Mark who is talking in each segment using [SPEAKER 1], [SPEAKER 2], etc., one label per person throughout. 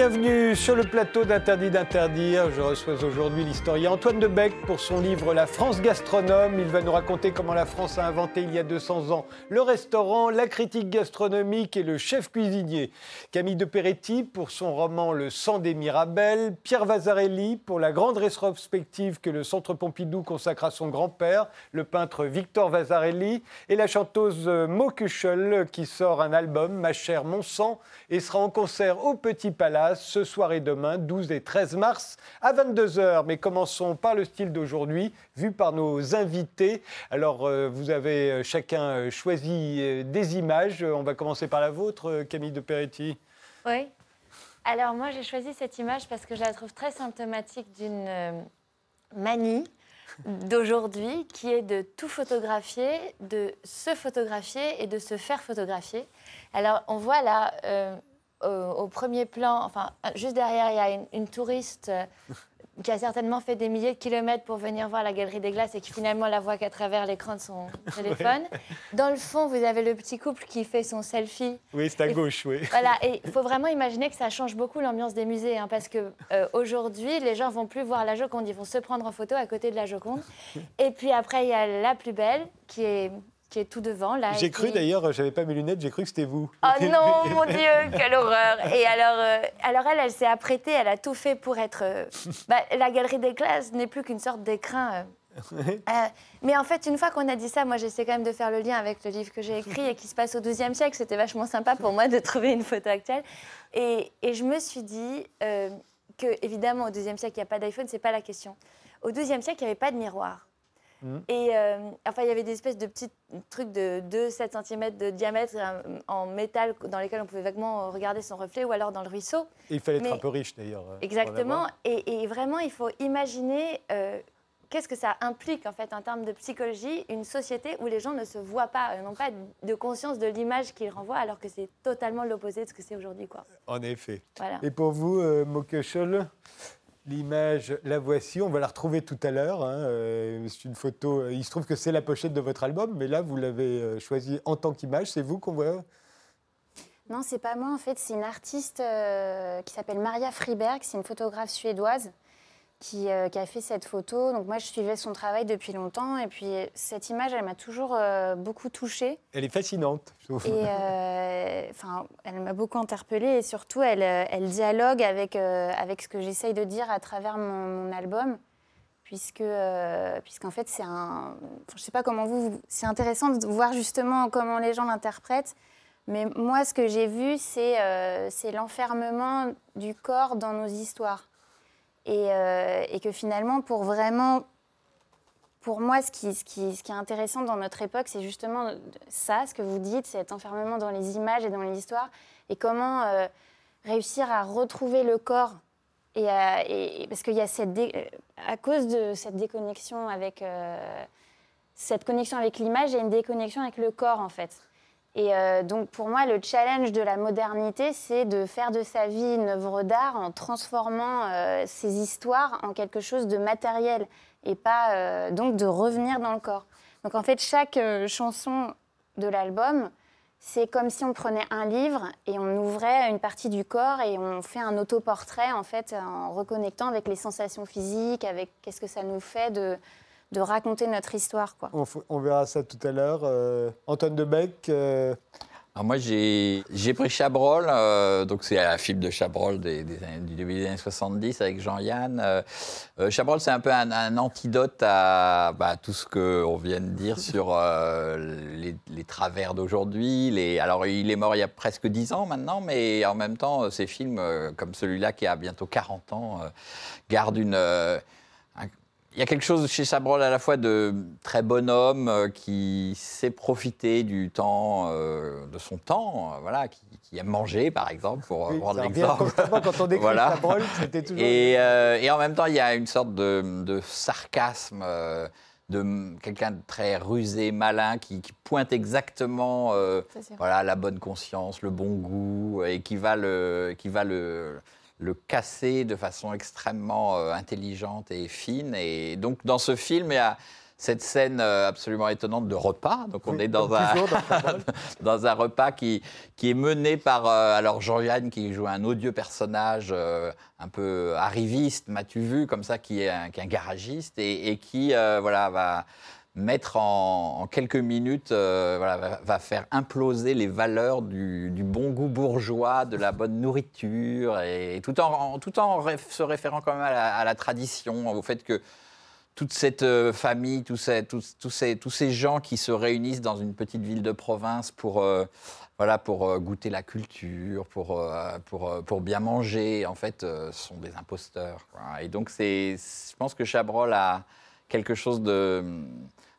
[SPEAKER 1] Bienvenue sur le plateau d'Interdit d'interdire. Je reçois aujourd'hui l'historien Antoine Debec pour son livre La France gastronome. Il va nous raconter comment la France a inventé il y a 200 ans le restaurant, la critique gastronomique et le chef cuisinier. Camille de Peretti pour son roman Le sang des Mirabelles. Pierre Vasarelli pour la grande rétrospective que le Centre Pompidou consacre à son grand-père, le peintre Victor Vasarelli. Et la chanteuse Mo qui sort un album, Ma chère mon sang, et sera en concert au Petit Palais ce soir et demain, 12 et 13 mars à 22h. Mais commençons par le style d'aujourd'hui, vu par nos invités. Alors, euh, vous avez euh, chacun euh, choisi des images. On va commencer par la vôtre, Camille de Peretti.
[SPEAKER 2] Oui. Alors, moi, j'ai choisi cette image parce que je la trouve très symptomatique d'une manie d'aujourd'hui qui est de tout photographier, de se photographier et de se faire photographier. Alors, on voit là au premier plan, enfin, juste derrière, il y a une, touriste euh, qui a certainement fait des milliers de kilomètres pour venir voir la Galerie des Glaces et qui finalement la voit qu'à travers l'écran de son téléphone. Dans le fond, vous avez le petit couple qui fait son selfie.
[SPEAKER 1] Oui, c'est à gauche, oui.
[SPEAKER 2] Voilà, et il faut vraiment imaginer que ça change beaucoup l'ambiance des musées, hein, parce que euh, aujourd'hui, les gens vont plus voir la Joconde, ils vont se prendre en photo à côté de la Joconde. Et puis après, il y a la plus belle, qui est qui est tout devant. là.
[SPEAKER 1] J'ai cru d'ailleurs, j'avais pas mes lunettes, j'ai cru que c'était vous.
[SPEAKER 2] Oh non, mon Dieu, quelle horreur Et alors, euh, alors elle, elle s'est apprêtée, elle a tout fait pour être. Euh, bah, la galerie des classes n'est plus qu'une sorte d'écrin. Euh. mais en fait, une fois qu'on a dit ça, moi j'essaie quand même de faire le lien avec le livre que j'ai écrit et qui se passe au XIIe siècle. C'était vachement sympa pour moi de trouver une photo actuelle. Et, et je me suis dit que, évidemment, au XIIe siècle, il n'y a pas d'iPhone, c'est pas la question. Au XIIe siècle, il n'y avait pas de miroir. Mmh. Et euh, enfin, il y avait des espèces de petits trucs de 2-7 cm de diamètre euh, en métal dans lesquels on pouvait vaguement regarder son reflet ou alors dans le ruisseau.
[SPEAKER 1] il fallait être un peu riche d'ailleurs. Euh,
[SPEAKER 2] exactement. Et, vraiment, il faut imaginer qu'est-ce que ça implique en fait en termes de psychologie, une société où les gens ne se voient pas, n'ont pas de conscience de l'image qu'ils renvoient, alors que c'est totalement l'opposé de ce que c'est aujourd'hui. Quoi.
[SPEAKER 1] En effet. Et pour vous, euh, L'image, la voici, on va la retrouver tout à l'heure. Hein, euh, c'est une photo, euh, il se trouve que c'est la pochette de votre album, mais là, vous l'avez euh, choisie en tant qu'image. C'est vous qu'on voit
[SPEAKER 3] Non, c'est pas moi. En fait, c'est une artiste qui s'appelle Maria Friberg. C'est une photographe suédoise euh, qui, a fait cette photo. Donc moi, je suivais son travail depuis longtemps. Et puis, cette image, elle m'a toujours euh, beaucoup touchée.
[SPEAKER 1] Elle est fascinante,
[SPEAKER 3] je trouve. Et euh, enfin, elle m'a beaucoup interpellée. Et surtout, elle, elle dialogue avec, avec ce que j'essaye de dire à travers mon, album. Puisque, puisqu'en fait, c'est un... je ne sais pas comment vous... C'est intéressant de voir justement comment les gens l'interprètent. Mais moi, ce que j'ai vu, c'est, c'est l'enfermement du corps dans nos histoires. Euh, et, que finalement, pour vraiment, pour moi, ce qui, est intéressant dans notre époque, c'est justement ça, ce que vous dites, cet enfermement dans les images et dans les histoires, et comment euh, réussir à retrouver le corps. Et parce qu'il y a cette à cause de cette déconnexion avec euh, cette connexion avec l'image, il y a une déconnexion avec le corps en fait. Et euh, donc pour moi, le challenge de la modernité, c'est de faire de sa vie une œuvre d'art en transformant euh, ses histoires en quelque chose de matériel et pas euh, donc de revenir dans le corps. Donc en fait, chaque chanson de l'album, c'est comme si on prenait un livre et on ouvrait une partie du corps et on fait un autoportrait en fait en reconnectant avec les sensations physiques, avec qu'est-ce que ça nous fait de de raconter notre histoire. Quoi.
[SPEAKER 1] On, verra ça tout à l'heure. Euh, Antoine Debec
[SPEAKER 4] euh... Alors moi, j'ai pris Chabrol, euh, donc c'est un film de Chabrol des, du début des années 70 avec Jean-Yann. Euh, Chabrol, c'est un peu un, antidote à bah, tout ce qu'on vient de dire sur les, les, travers d'aujourd'hui. Alors, il est mort il y a presque 10 ans maintenant, mais en même temps, ces films, comme celui-là qui a bientôt 40 ans, gardent une il y a quelque chose chez Chabrol à la fois de très bonhomme euh, qui sait profiter du temps, euh, de son temps, euh, voilà, qui, aime manger par exemple, pour
[SPEAKER 1] oui, prendre l'exemple. quand on décrit voilà. Chabrol, c'était toujours.
[SPEAKER 4] Et, et, en même temps, il y a une sorte de, sarcasme. de quelqu'un de très rusé, malin, qui, pointe exactement voilà, la bonne conscience, le bon goût, et qui va le, qui va le, le casser de façon extrêmement euh, intelligente et fine. Et donc, dans ce film, il y a cette scène euh, absolument étonnante de repas. Donc on
[SPEAKER 1] Oui,
[SPEAKER 4] est dans un,
[SPEAKER 1] toujours dans
[SPEAKER 4] un repas qui, qui est mené par euh, alors Jean-Yann qui joue un odieux personnage euh, un peu arriviste, m'as-tu vu, comme ça, qui est un, qui est un garagiste et, et qui euh, voilà, va mettre en, quelques minutes, euh, va, faire imploser les valeurs du, bon goût bourgeois, de la bonne nourriture, et, tout en, tout en se référant quand même à la, tradition, au fait que toute cette euh, famille, tous ces, tous, ces, tous ces gens qui se réunissent dans une petite ville de province pour, euh, voilà, pour goûter la culture, pour, pour, pour bien manger, en fait, sont des imposteurs. Et donc, je pense que Chabrol a quelque chose de,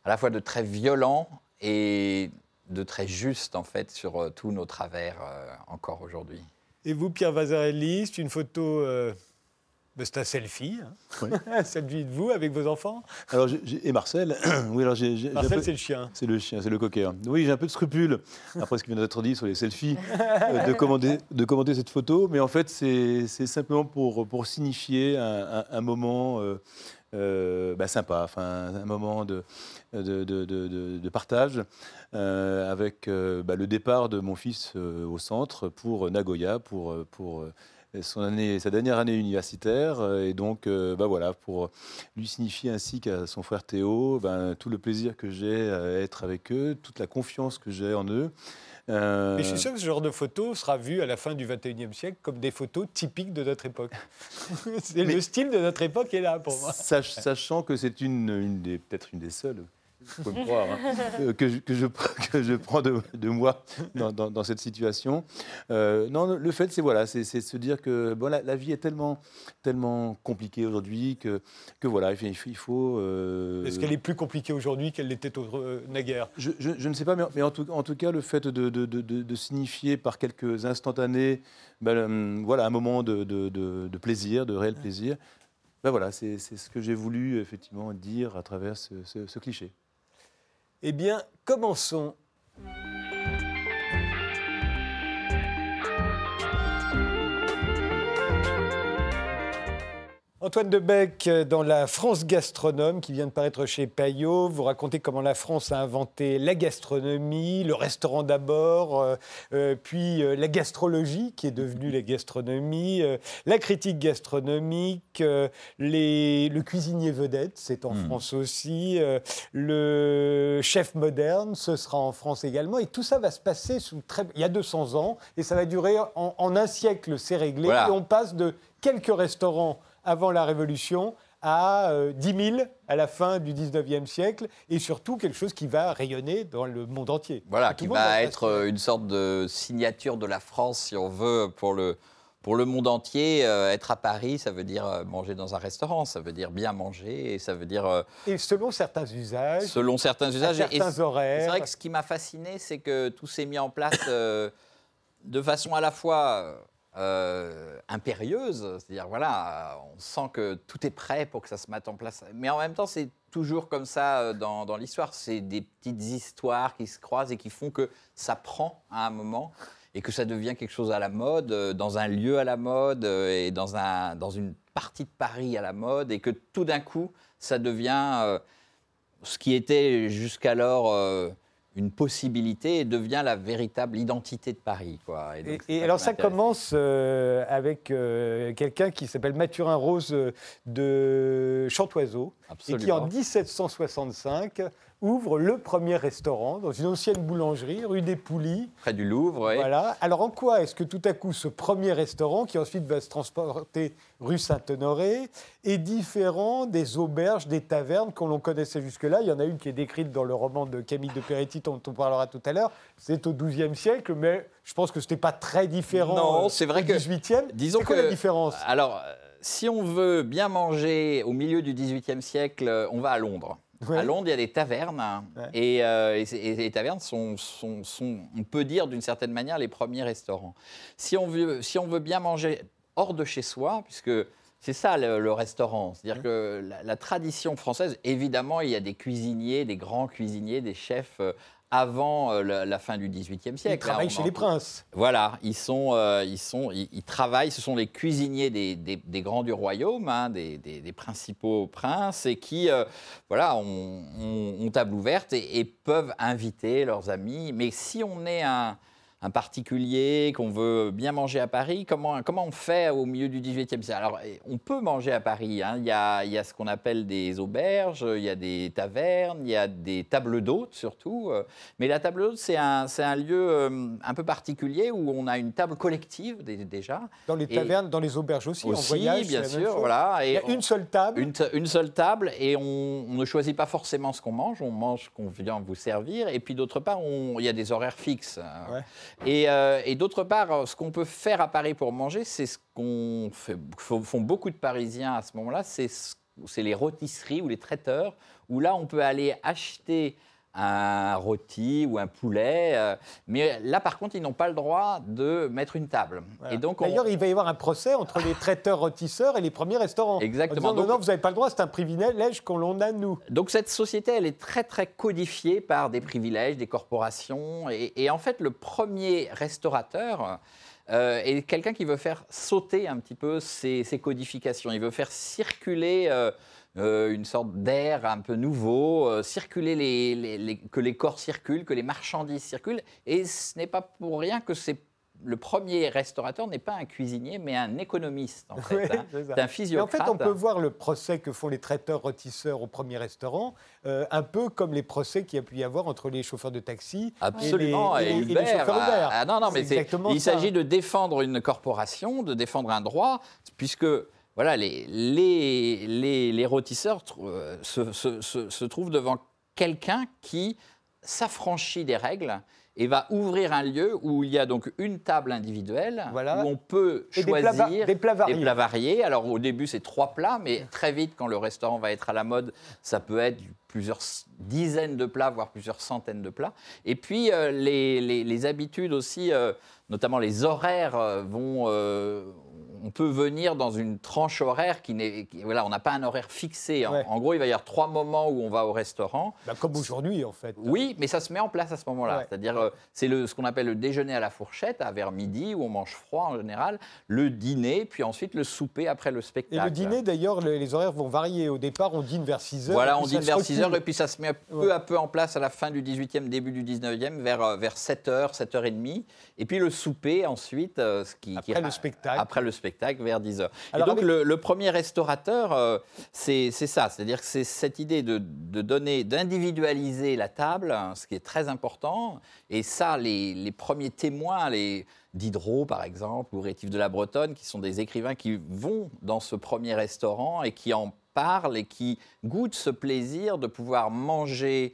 [SPEAKER 4] à la fois de très violent et de très juste, en fait, sur euh, tous nos travers euh, encore aujourd'hui.
[SPEAKER 1] Et vous, Pierre Vazarelli, c'est une photo. euh, ben, c'est un selfie. hein.
[SPEAKER 5] Oui.
[SPEAKER 1] selfie de vous avec vos enfants.
[SPEAKER 5] Alors, et Marcel Oui, alors j'ai.
[SPEAKER 1] Marcel,
[SPEAKER 5] peu-
[SPEAKER 1] c'est le chien.
[SPEAKER 5] C'est le chien, c'est le cocker. Oui, j'ai un peu de scrupule, après ce qui vient d'être dit sur les selfies, euh, de, commenter cette photo. Mais en fait, c'est c'est simplement pour, pour signifier un, un- un moment euh, euh, bah, sympa, enfin, un moment de, de, de- partage euh, avec euh, bah, le départ de mon fils euh, au centre pour Nagoya, pour, pour son année, sa dernière année universitaire. euh, Et donc, euh, bah, voilà, pour lui signifier ainsi qu'à son frère Théo ben, tout le plaisir que j'ai à être avec eux, toute la confiance que j'ai en eux. Euh,
[SPEAKER 1] Et je suis sûr que ce genre de photo sera vu à la fin du 21e siècle comme des photos typiques de notre époque.
[SPEAKER 5] Mais-
[SPEAKER 1] le style de notre époque est là pour moi.
[SPEAKER 5] sach- sachant que c'est une, une peut-être une des seules, vous pouvez me croire, hein, euh, que, je, que, je, que je prends de, de moi dans, dans- dans cette situation. Euh, non, le fait, c'est voilà, c'est se dire que bon, la, la vie est tellement, tellement compliquée aujourd'hui que, que voilà, il faut. euh,
[SPEAKER 1] Est-ce qu'elle est plus compliquée aujourd'hui qu'elle l'était euh, naguère?
[SPEAKER 5] Je, je- ne sais pas, mais, mais en, tout, en tout cas, le fait de, de- de- signifier par quelques instantanés ben, euh, voilà, un moment de, de- de- de plaisir, de réel plaisir, ben voilà, c'est c'est ce que j'ai voulu effectivement dire à travers ce, ce- ce cliché.
[SPEAKER 1] Eh bien, commençons. Antoine Debec, euh, dans la France gastronome qui vient de paraître chez Payot, vous racontez comment la France a inventé la gastronomie, le restaurant d'abord, euh, euh, puis euh, la gastrologie qui est devenue la gastronomie, euh, la critique gastronomique, les- le cuisinier vedette, c'est en
[SPEAKER 4] Mm.
[SPEAKER 1] France aussi, le chef moderne, ce sera en France également, et tout ça va se passer sous très... il y a 200 ans, et ça va durer en, en un siècle, c'est réglé,
[SPEAKER 4] Voilà.
[SPEAKER 1] et on passe de quelques restaurants avant la Révolution à euh, 10 000 à la fin du 19e siècle, et surtout quelque chose qui va rayonner dans le monde entier.
[SPEAKER 4] Voilà, qui va être euh, une sorte de signature de la France, si on veut, pour le, pour le monde entier. Euh, être à Paris, ça veut dire euh, manger dans un restaurant, ça veut dire bien manger, et ça veut dire, euh,
[SPEAKER 1] Et selon certains usages,
[SPEAKER 4] selon certains usages. et- et
[SPEAKER 1] certains
[SPEAKER 4] c'est
[SPEAKER 1] horaires.
[SPEAKER 4] vrai que ce qui m'a fasciné, c'est que tout s'est mis en place euh, de façon à la fois euh, impérieuse, c'est-à-dire voilà, on sent que tout est prêt pour que ça se mette en place, mais en même temps c'est toujours comme ça euh, dans, l'histoire, c'est des petites histoires qui se croisent et qui font que ça prend à un moment et que ça devient quelque chose à la mode, euh, dans un lieu à la mode et dans, un, dans une partie de Paris à la mode et que tout d'un coup ça devient ce qui était jusqu'alors une possibilité et devient la véritable identité de Paris. Quoi.
[SPEAKER 1] Et,
[SPEAKER 4] donc,
[SPEAKER 1] alors ça commence euh, avec euh, quelqu'un qui s'appelle Mathurin Rose euh, de Chantoiseau et qui en
[SPEAKER 4] Absolument.
[SPEAKER 1] 1765 ouvre le premier restaurant dans une ancienne boulangerie rue des Poulies.
[SPEAKER 4] Près du Louvre, oui.
[SPEAKER 1] Voilà. Alors en quoi est-ce que tout à coup ce premier restaurant, qui ensuite va se transporter rue Saint-Honoré, est différent des auberges, des tavernes qu'on l'on connaissait jusque-là? Il y en a une qui est décrite dans le roman de Camille de Peretti dont on parlera tout à l'heure. C'est au XIIe siècle, mais je pense que ce n'était pas très différent
[SPEAKER 4] Non,
[SPEAKER 1] euh,
[SPEAKER 4] c'est vrai
[SPEAKER 1] au
[SPEAKER 4] que-
[SPEAKER 1] XVIIIe.
[SPEAKER 4] disons
[SPEAKER 1] C'est quoi
[SPEAKER 4] que-
[SPEAKER 1] la différence?
[SPEAKER 4] Alors, euh, si on veut bien manger au milieu du XVIIIe siècle, euh, on va à Londres.
[SPEAKER 1] Ouais.
[SPEAKER 4] À Londres, il y a des tavernes.
[SPEAKER 1] Ouais.
[SPEAKER 4] Et, euh, et les tavernes sont, sont- sont, on peut dire d'une certaine manière, les premiers restaurants. Si on veut, si on veut bien manger hors de chez soi, puisque C'est ça le, le restaurant. C'est-à-dire que la, la tradition française, évidemment, il y a des cuisiniers, des grands cuisiniers, des chefs euh, avant euh, la, la fin du XVIIIe siècle.
[SPEAKER 1] Ils
[SPEAKER 4] Là,
[SPEAKER 1] travaillent chez
[SPEAKER 4] en-
[SPEAKER 1] les princes.
[SPEAKER 4] Voilà, ils sont, euh, ils sont, ils, ils travaillent. Ce sont les cuisiniers des, des- des grands du royaume, hein, des, des- des principaux princes, et qui, euh, voilà, ont, ont- ont table ouverte et, et peuvent inviter leurs amis. Mais si on est un, un particulier, qu'on veut bien manger à Paris, comment, comment on fait au milieu du XVIIIe siècle? Alors, eh, on peut manger à Paris. hein. Il, y a, il y a ce qu'on appelle des auberges, il y a des tavernes, il y a des tables d'hôtes surtout. euh, mais la table d'hôte, c'est un, c'est un lieu euh, un peu particulier où on a une table collective dé- déjà.
[SPEAKER 1] Dans les
[SPEAKER 4] Et-
[SPEAKER 1] tavernes, dans les auberges aussi,
[SPEAKER 4] Aussi,
[SPEAKER 1] voyage.
[SPEAKER 4] bien sûr. Voilà.
[SPEAKER 1] Il y a
[SPEAKER 4] on-
[SPEAKER 1] une seule table.
[SPEAKER 4] une, une seule table et on, on ne choisit pas forcément ce qu'on mange, on mange ce qu'on vient vous servir. Et puis d'autre part, on- il y a des horaires fixes. hein.
[SPEAKER 1] Ouais.
[SPEAKER 4] Et, euh, et d'autre part, ce qu'on peut faire à Paris pour manger, c'est ce qu'on fait, font beaucoup de Parisiens à ce moment-là, c'est ce- c'est les rôtisseries ou les traiteurs, où là on peut aller acheter un rôti ou un poulet. euh, mais là, par contre, ils n'ont pas le droit de mettre une table.
[SPEAKER 1] Voilà.
[SPEAKER 4] Et donc, on-
[SPEAKER 1] D'ailleurs, il va y avoir un procès entre les traiteurs rôtisseurs et les premiers restaurants.
[SPEAKER 4] Exactement.
[SPEAKER 1] En disant, non,
[SPEAKER 4] Donc-
[SPEAKER 1] non, vous n'avez pas le droit, c'est un privilège qu'on l'on a, nous.
[SPEAKER 4] Donc cette société, elle est très très codifiée par des privilèges, des corporations. Et, et en fait, le premier restaurateur euh, est quelqu'un qui veut faire sauter un petit peu ces, ces codifications. Il veut faire circuler euh, euh, une sorte d'air un peu nouveau, euh, circuler les, les- les- que les corps circulent, que les marchandises circulent. Et ce n'est pas pour rien que c'est le premier restaurateur n'est pas un cuisinier, mais un économiste, en fait.
[SPEAKER 1] Oui,
[SPEAKER 4] hein.
[SPEAKER 1] c'est
[SPEAKER 4] un
[SPEAKER 1] Mais en
[SPEAKER 4] physiocrate.
[SPEAKER 1] fait, on peut voir le procès que font les traiteurs rôtisseurs au premier restaurant, euh, un peu comme les procès qu'il y a pu y avoir entre les chauffeurs de taxi
[SPEAKER 4] Absolument,
[SPEAKER 1] et
[SPEAKER 4] et,
[SPEAKER 1] les, et et les chauffeurs
[SPEAKER 4] ah,
[SPEAKER 1] Uber.
[SPEAKER 4] ah, non, non, mais
[SPEAKER 1] C'est
[SPEAKER 4] il s'agit de défendre une corporation, de défendre un droit, puisque voilà, les, les, les, les rôtisseurs euh, se, se- se- se trouvent devant quelqu'un qui s'affranchit des règles et va ouvrir un lieu où il y a donc une table individuelle,
[SPEAKER 1] Voilà.
[SPEAKER 4] où on peut
[SPEAKER 1] des plats
[SPEAKER 4] choisir
[SPEAKER 1] des plats variés.
[SPEAKER 4] des plats variés. Alors au début, c'est trois plats, mais très vite, quand le restaurant va être à la mode, ça peut être plusieurs dizaines de plats, voire plusieurs centaines de plats. Et puis euh, les, les- les habitudes aussi, euh, notamment les horaires, vont. On peut venir dans une tranche horaire qui n'est. Voilà, on n'a pas un horaire fixé. En,
[SPEAKER 1] Ouais.
[SPEAKER 4] en gros, il va y avoir trois moments où on va au restaurant.
[SPEAKER 1] Bah, comme aujourd'hui, en fait.
[SPEAKER 4] Oui, mais ça se met en place à ce moment-là.
[SPEAKER 1] Ouais.
[SPEAKER 4] C'est-à-dire, euh, c'est ce qu'on appelle le déjeuner à la fourchette, à vers midi, où on mange froid en général, le dîner, puis ensuite le souper après le
[SPEAKER 1] Et
[SPEAKER 4] spectacle.
[SPEAKER 1] le dîner, d'ailleurs, le- les horaires vont varier. Au départ, on dîne vers 6 heures.
[SPEAKER 4] Voilà,
[SPEAKER 1] et
[SPEAKER 4] on dîne vers
[SPEAKER 1] recule.
[SPEAKER 4] 6 heures, et puis ça se met peu
[SPEAKER 1] Ouais.
[SPEAKER 4] à peu en place à la fin du 18e, début du 19e, vers, euh, vers 7 heures, 7 heures et demie. Et puis le souper ensuite, euh, ce qui, qui-
[SPEAKER 1] Après le spectacle.
[SPEAKER 4] Après le spectacle, vers 10 heures.
[SPEAKER 1] Alors,
[SPEAKER 4] et donc
[SPEAKER 1] avec-
[SPEAKER 4] le, le premier restaurateur, euh, c'est c'est ça, c'est-à-dire que c'est cette idée de, de donner, d'individualiser la table, hein, ce qui est très important. Et ça, les, les premiers témoins, les Diderot par exemple, ou Rétif de la Bretonne, qui sont des écrivains qui vont dans ce premier restaurant et qui en parlent et qui goûtent ce plaisir de pouvoir manger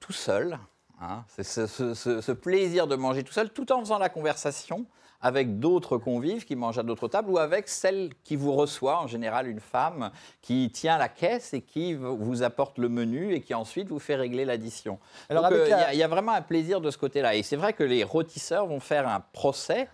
[SPEAKER 4] tout seul. hein. C'est ce, ce- ce- ce plaisir de manger tout seul, tout en faisant la conversation avec d'autres convives qui mangent à d'autres tables ou avec celle qui vous reçoit, en général une femme, qui tient la caisse et qui vous apporte le menu et qui ensuite vous fait régler l'addition.
[SPEAKER 1] Alors,
[SPEAKER 4] euh, il y y, a vraiment un plaisir de ce côté-là. Et c'est vrai que les rôtisseurs vont faire un procès.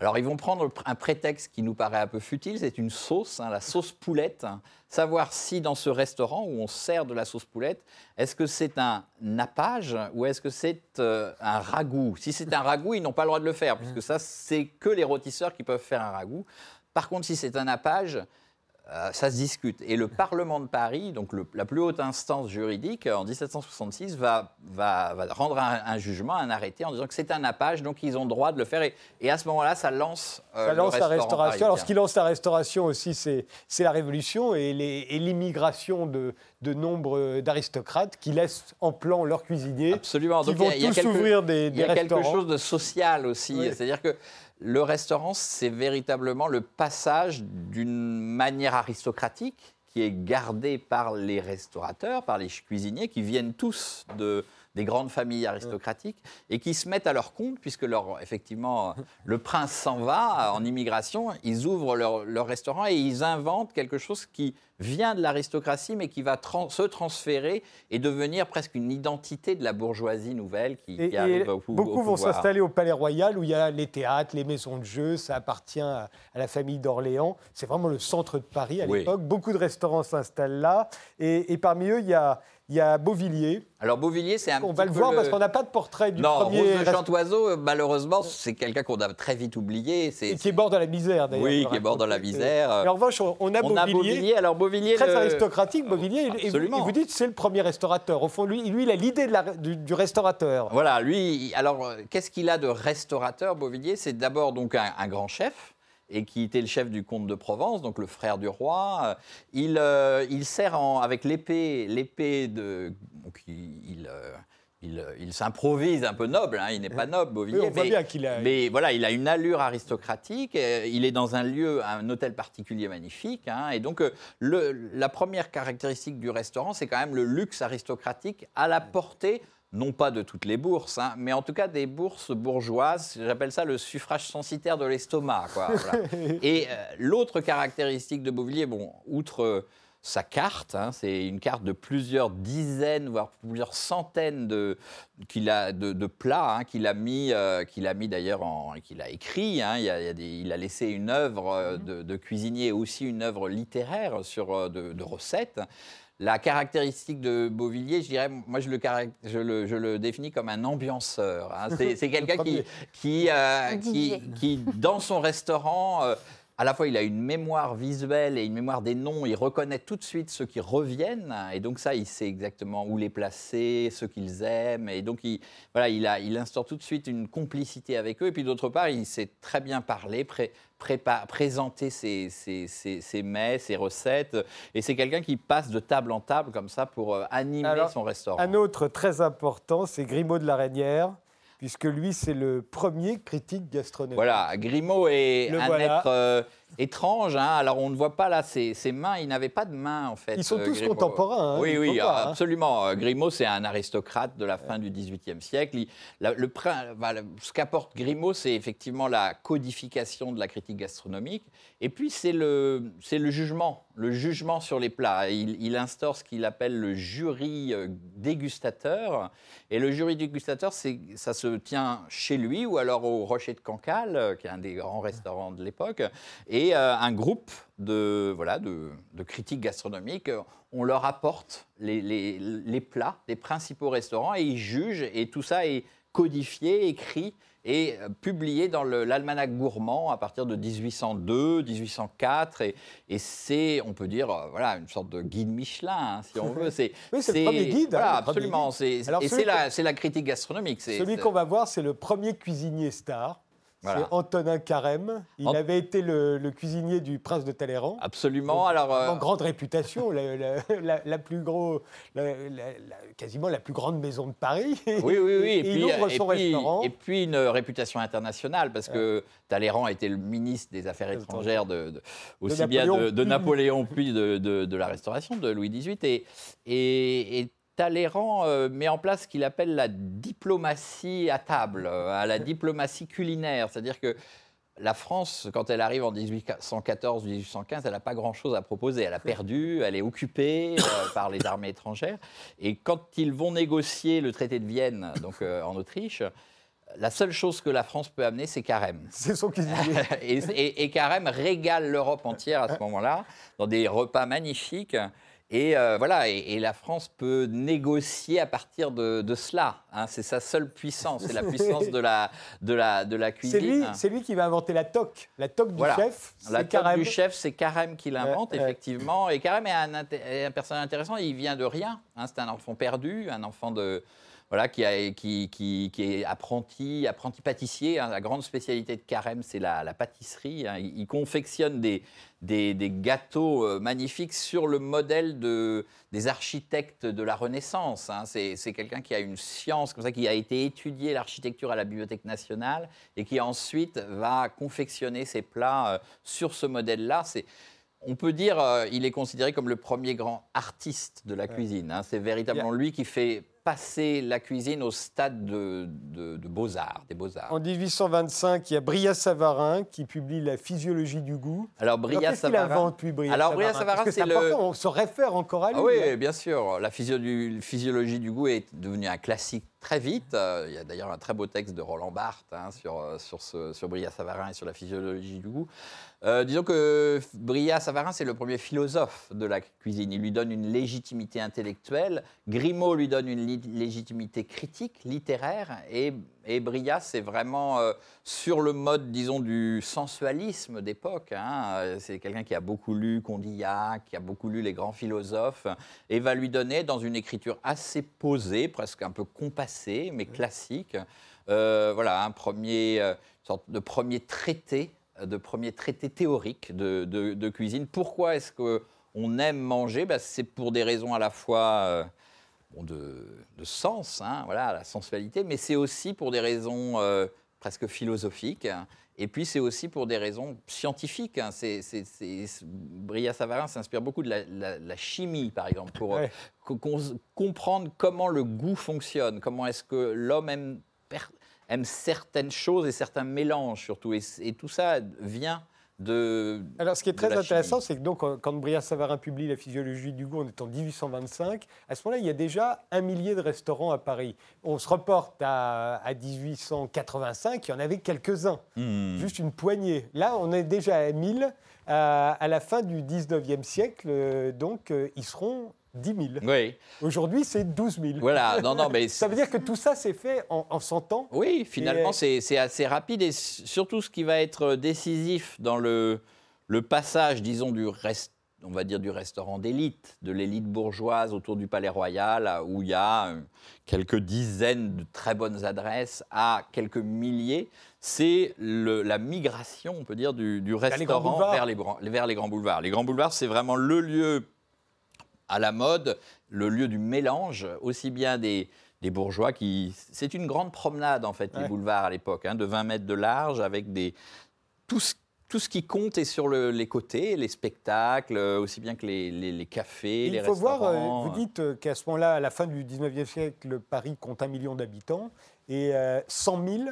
[SPEAKER 4] Alors, ils vont prendre un prétexte qui nous paraît un peu futile, c'est une sauce, hein, la sauce poulette. Savoir si dans ce restaurant où on sert de la sauce poulette, est-ce que c'est un nappage ou est-ce que c'est euh, un ragoût? Si c'est un ragoût, ils n'ont pas le droit de le faire, puisque ça, c'est que les rôtisseurs qui peuvent faire un ragoût. Par contre, si c'est un nappage, euh, ça se discute. Et le Parlement de Paris, donc le- la plus haute instance juridique, en 1766, va, va- va rendre un, un jugement, un arrêté en disant que c'est un nappage, donc ils ont le droit de le faire. Et, et à ce moment-là, ça lance, euh,
[SPEAKER 1] Ça
[SPEAKER 4] le
[SPEAKER 1] lance la restauration. Alors, ce qui lance la restauration aussi, c'est la Révolution et l'immigration de, de nombre d'aristocrates qui laissent en plan leurs cuisiniers,
[SPEAKER 4] Absolument.
[SPEAKER 1] qui
[SPEAKER 4] Donc,
[SPEAKER 1] vont
[SPEAKER 4] il y a- il y a
[SPEAKER 1] tous
[SPEAKER 4] quelque-
[SPEAKER 1] ouvrir des,
[SPEAKER 4] Il
[SPEAKER 1] des
[SPEAKER 4] y a quelque chose de social aussi.
[SPEAKER 1] Oui.
[SPEAKER 4] C'est-à-dire que le restaurant, c'est véritablement le passage d'une manière aristocratique qui est gardée par les restaurateurs, par les cuisiniers, qui viennent tous de, des grandes familles aristocratiques, et qui se mettent à leur compte, puisque leur, effectivement, le prince s'en va en immigration, ils ouvrent leur, leur restaurant et ils inventent quelque chose qui vient de l'aristocratie, mais qui va se transférer et devenir presque une identité de la bourgeoisie nouvelle qui,
[SPEAKER 1] Et,
[SPEAKER 4] qui
[SPEAKER 1] et
[SPEAKER 4] arrive au, pou- au
[SPEAKER 1] beaucoup vont
[SPEAKER 4] pouvoir.
[SPEAKER 1] s'installer au Palais Royal où il y a les théâtres, les maisons de jeux, ça appartient à, à la famille d'Orléans. C'est vraiment le centre de Paris à
[SPEAKER 4] Oui.
[SPEAKER 1] l'époque. Beaucoup de restaurants s'installent là. Et, et parmi eux, il y a, il y a Beauvilliers.
[SPEAKER 4] Alors Beauvilliers, c'est un
[SPEAKER 1] On
[SPEAKER 4] petit
[SPEAKER 1] va le voir parce qu'on n'a pas de portrait du
[SPEAKER 4] Non,
[SPEAKER 1] premier
[SPEAKER 4] Rose de Chantoiseau, euh, malheureusement, c'est quelqu'un qu'on a très vite oublié. C'est,
[SPEAKER 1] et qui est mort dans la misère d'ailleurs.
[SPEAKER 4] Oui, qui est mort dans la misère.
[SPEAKER 1] En revanche, on, a
[SPEAKER 4] on a
[SPEAKER 1] Beauvilliers.
[SPEAKER 4] Alors Beauvilliers,
[SPEAKER 1] Très
[SPEAKER 4] le-
[SPEAKER 1] aristocratique, Beauvilliers. Et vous,
[SPEAKER 4] Absolument.
[SPEAKER 1] et vous dites c'est le premier restaurateur. Au fond, lui, lui il a l'idée de la- du, du restaurateur.
[SPEAKER 4] Voilà, lui, alors euh, qu'est-ce qu'il a de restaurateur, Beauvilliers? C'est d'abord donc un, un grand chef et qui était le chef du comte de Provence, donc le frère du roi. Euh, Il, euh, il sert en- avec l'épée, l'épée de, donc il, il, euh, il, il s'improvise un peu noble. hein, il n'est pas noble, Beauvilliers.
[SPEAKER 1] Oui, on voit
[SPEAKER 4] mais-
[SPEAKER 1] bien qu'il a.
[SPEAKER 4] Mais voilà, il a une allure aristocratique. Il est dans un lieu, un hôtel particulier magnifique. hein, et donc, le- la première caractéristique du restaurant, c'est quand même le luxe aristocratique à la portée, non pas de toutes les bourses, hein, mais en tout cas des bourses bourgeoises. J'appelle ça le suffrage censitaire de l'estomac. voilà. Et euh, l'autre caractéristique de Beauvilliers, bon, outre euh, sa carte, hein, c'est une carte de plusieurs dizaines, voire plusieurs centaines de, qu'il a, de, de plats hein, qu'il a mis, euh, qu'il a mis d'ailleurs, en- qu'il a écrit. il, a- il a des- il a laissé une œuvre euh, de, de cuisinier et aussi une œuvre littéraire sur de, de recettes. La caractéristique de Beauvilliers, je dirais, moi je le, carac- je le, je le définis comme un ambianceur. hein. C'est, quelqu'un qui, qui, euh, qui, dans son restaurant, euh, à la fois il a une mémoire visuelle et une mémoire des noms, il reconnaît tout de suite ceux qui reviennent, et donc ça, il sait exactement où les placer, ceux qu'ils aiment, et donc il, voilà, il, a, il instaure tout de suite une complicité avec eux, et puis d'autre part, il sait très bien parler, pré- prépa- présenter ses, ses- ses- ses mets, ses recettes, et c'est quelqu'un qui passe de table en table comme ça pour euh, animer
[SPEAKER 1] Alors,
[SPEAKER 4] son restaurant.
[SPEAKER 1] Un autre très important, c'est Grimaud de la Reynière, puisque lui, c'est le premier critique gastronomique.
[SPEAKER 4] Voilà, Grimaud est
[SPEAKER 1] Le
[SPEAKER 4] un
[SPEAKER 1] voilà.
[SPEAKER 4] être euh, étrange. hein. Alors, on ne voit pas là ses, ses mains. Il n'avait pas de mains, en fait.
[SPEAKER 1] Ils sont
[SPEAKER 4] euh,
[SPEAKER 1] tous
[SPEAKER 4] Grimaud.
[SPEAKER 1] contemporains, hein,
[SPEAKER 4] oui, oui,
[SPEAKER 1] pas, hein.
[SPEAKER 4] absolument. Euh, Grimaud, c'est un aristocrate de la fin du XVIIIe siècle. Il- la- le, ce qu'apporte Grimaud, c'est effectivement la codification de la critique gastronomique. Et puis, c'est le, le jugement, le jugement sur les plats. Il, il instaure ce qu'il appelle le jury euh, dégustateur. Et le jury dégustateur, ça se tient chez lui ou alors au Rocher de Cancale, qui est un des grands restaurants de l'époque, et euh, un groupe de, voilà, de, de critiques gastronomiques. euh, On leur apporte les, les- les plats des principaux restaurants et ils jugent. Et tout ça est codifié, écrit et euh, publié dans l'almanach gourmand à partir de 1802, 1804. Et, et c'est, on peut dire, voilà, une sorte de guide Michelin, hein, si on veut. C'est,
[SPEAKER 1] Oui, c'est le premier guide, hein,
[SPEAKER 4] Voilà, absolument.
[SPEAKER 1] guide.
[SPEAKER 4] Et c'est la, critique gastronomique.
[SPEAKER 1] Celui qu'on va voir, c'est le premier cuisinier star.
[SPEAKER 4] Voilà.
[SPEAKER 1] C'est Antonin Carême. Il
[SPEAKER 4] Ant-
[SPEAKER 1] avait été le, le cuisinier du prince de Talleyrand.
[SPEAKER 4] Absolument. Alors, euh,
[SPEAKER 1] En grande réputation, la, la- la- la plus gros, quasiment la plus grande maison de Paris.
[SPEAKER 4] Oui, oui, oui.
[SPEAKER 1] Et,
[SPEAKER 4] Et, puis,
[SPEAKER 1] il ouvre
[SPEAKER 4] et
[SPEAKER 1] son
[SPEAKER 4] puis-
[SPEAKER 1] restaurant.
[SPEAKER 4] Et puis une réputation internationale, parce que Talleyrand était le ministre des Affaires étrangères de, de- aussi bien
[SPEAKER 1] Napoléon,
[SPEAKER 4] de, Napoléon, puis de, la Restauration, de Louis XVIII. Et Talleyrand euh, met en place ce qu'il appelle la diplomatie à table, euh, à la diplomatie culinaire. C'est-à-dire que la France, quand elle arrive en 1814-1815, elle n'a pas grand-chose à proposer. Elle a perdu, elle est occupée euh, par les armées étrangères. Et quand ils vont négocier le traité de Vienne, donc euh, en Autriche, la seule chose que la France peut amener, c'est carême.
[SPEAKER 1] C'est son cuisinier.
[SPEAKER 4] et, et- et Carême régale l'Europe entière à ce moment-là, dans des repas magnifiques. Et euh, voilà, et, et la France peut négocier à partir de, de cela. hein. c'est sa seule puissance, c'est la puissance de la, de la, de la
[SPEAKER 1] C'est lui,
[SPEAKER 4] cuisine.
[SPEAKER 1] c'est lui qui va inventer la toque. La toque du
[SPEAKER 4] Voilà.
[SPEAKER 1] chef,
[SPEAKER 4] La toque
[SPEAKER 1] Carême.
[SPEAKER 4] du chef, c'est Carême qui l'invente, effectivement. Et Carême est un, inté- est un personnage intéressant. Il vient de rien. hein. c'est un enfant perdu, un enfant de voilà qui, a- qui, qui- qui est apprenti, apprenti pâtissier. hein. La grande spécialité de Carême, c'est la, la pâtisserie. hein. Il, il confectionne des, des, des gâteaux euh, magnifiques sur le modèle de, des architectes de la Renaissance. hein. C'est quelqu'un qui a une science comme ça, qui a été étudié l'architecture à la Bibliothèque nationale et qui ensuite va confectionner ses plats euh, sur ce modèle-là. C'est on peut dire euh, il est considéré comme le premier grand artiste de la cuisine. hein. C'est véritablement lui qui fait passer la cuisine au stade de, de- de beaux-arts, des beaux-arts.
[SPEAKER 1] En 1825, il y a Brillat-Savarin qui publie La physiologie du goût.
[SPEAKER 4] Alors,
[SPEAKER 1] qu'il
[SPEAKER 4] Savarin.
[SPEAKER 1] invente, lui, Brillat
[SPEAKER 4] Alors,
[SPEAKER 1] Savarin?
[SPEAKER 4] Savarin, c'est le-
[SPEAKER 1] important, on se réfère encore à lui.
[SPEAKER 4] Ah oui,
[SPEAKER 1] hein.
[SPEAKER 4] bien sûr. La physio- physiologie du goût est devenue un classique très vite. Euh, Il y a d'ailleurs un très beau texte de Roland Barthes hein, sur, euh, sur, ce, sur Brillat-Savarin et sur la physiologie du goût. Euh, disons que Brillat-Savarin, c'est le premier philosophe de la cuisine. Il lui donne une légitimité intellectuelle. Grimaud lui donne une légitimité critique, littéraire. Et, et Brillat, c'est vraiment euh, sur le mode, disons, du sensualisme d'époque. hein. Euh, C'est quelqu'un qui a beaucoup lu Condillac, qui a beaucoup lu les grands philosophes, et va lui donner, dans une écriture assez posée, presque un peu compassée, mais classique, euh, voilà, un premier, euh, sorte de premier traité, de premier traité théorique de, de- de cuisine. Pourquoi est-ce qu'on aime manger? Ben, C'est pour des raisons à la fois bon, de, de sens, hein, voilà, la sensualité, mais c'est aussi pour des raisons euh, presque philosophiques. Et puis c'est aussi pour des raisons scientifiques. hein. C'est- c'est- c'est- c'est- Brillat-Savarin s'inspire beaucoup de la, la- la chimie, par exemple, pour
[SPEAKER 1] Ouais.
[SPEAKER 4] comprendre comment le goût fonctionne, comment est-ce que l'homme aime, aime certaines choses et certains mélanges surtout. Et tout ça vient de...
[SPEAKER 1] Alors, ce qui est très intéressant, c'est que donc, quand Brillat-Savarin publie La physiologie du goût, on est en 1825. À ce moment-là, il y a déjà un millier de restaurants à Paris. On se reporte à, à 1885, il y en avait quelques-uns,
[SPEAKER 4] Hmm.
[SPEAKER 1] juste une poignée. Là, on est déjà à 1000. À, à la fin du 19e siècle, euh, donc, euh, ils seront 10 000.
[SPEAKER 4] Oui,
[SPEAKER 1] Aujourd'hui, c'est 12 000.
[SPEAKER 4] voilà. Non, non, mais
[SPEAKER 1] Ça veut dire que tout ça s'est fait en, en 100 ans
[SPEAKER 4] Oui, finalement,
[SPEAKER 1] Et-
[SPEAKER 4] c'est c'est assez rapide et surtout ce qui va être décisif dans le, le passage, disons, du rest- on va dire du restaurant d'élite, de l'élite bourgeoise autour du Palais Royal, où il y a euh, quelques dizaines de très bonnes adresses, à quelques milliers, c'est la migration, on peut dire, du, restaurant les, vers les grands boulevards. Les grands boulevards, c'est vraiment le lieu à la mode, le lieu du mélange, aussi bien des, des bourgeois qui... C'est une grande promenade, en fait, les
[SPEAKER 1] Ouais.
[SPEAKER 4] boulevards à l'époque, hein, de 20 mètres de large, avec des... Tout ce, tout ce qui compte est sur le- les côtés, les spectacles, euh, aussi bien que les, les- les cafés,
[SPEAKER 1] Il
[SPEAKER 4] les
[SPEAKER 1] faut voir, euh, vous dites euh, qu'à ce moment-là, à la fin du 19e siècle, Paris compte un million d'habitants et euh, 100 000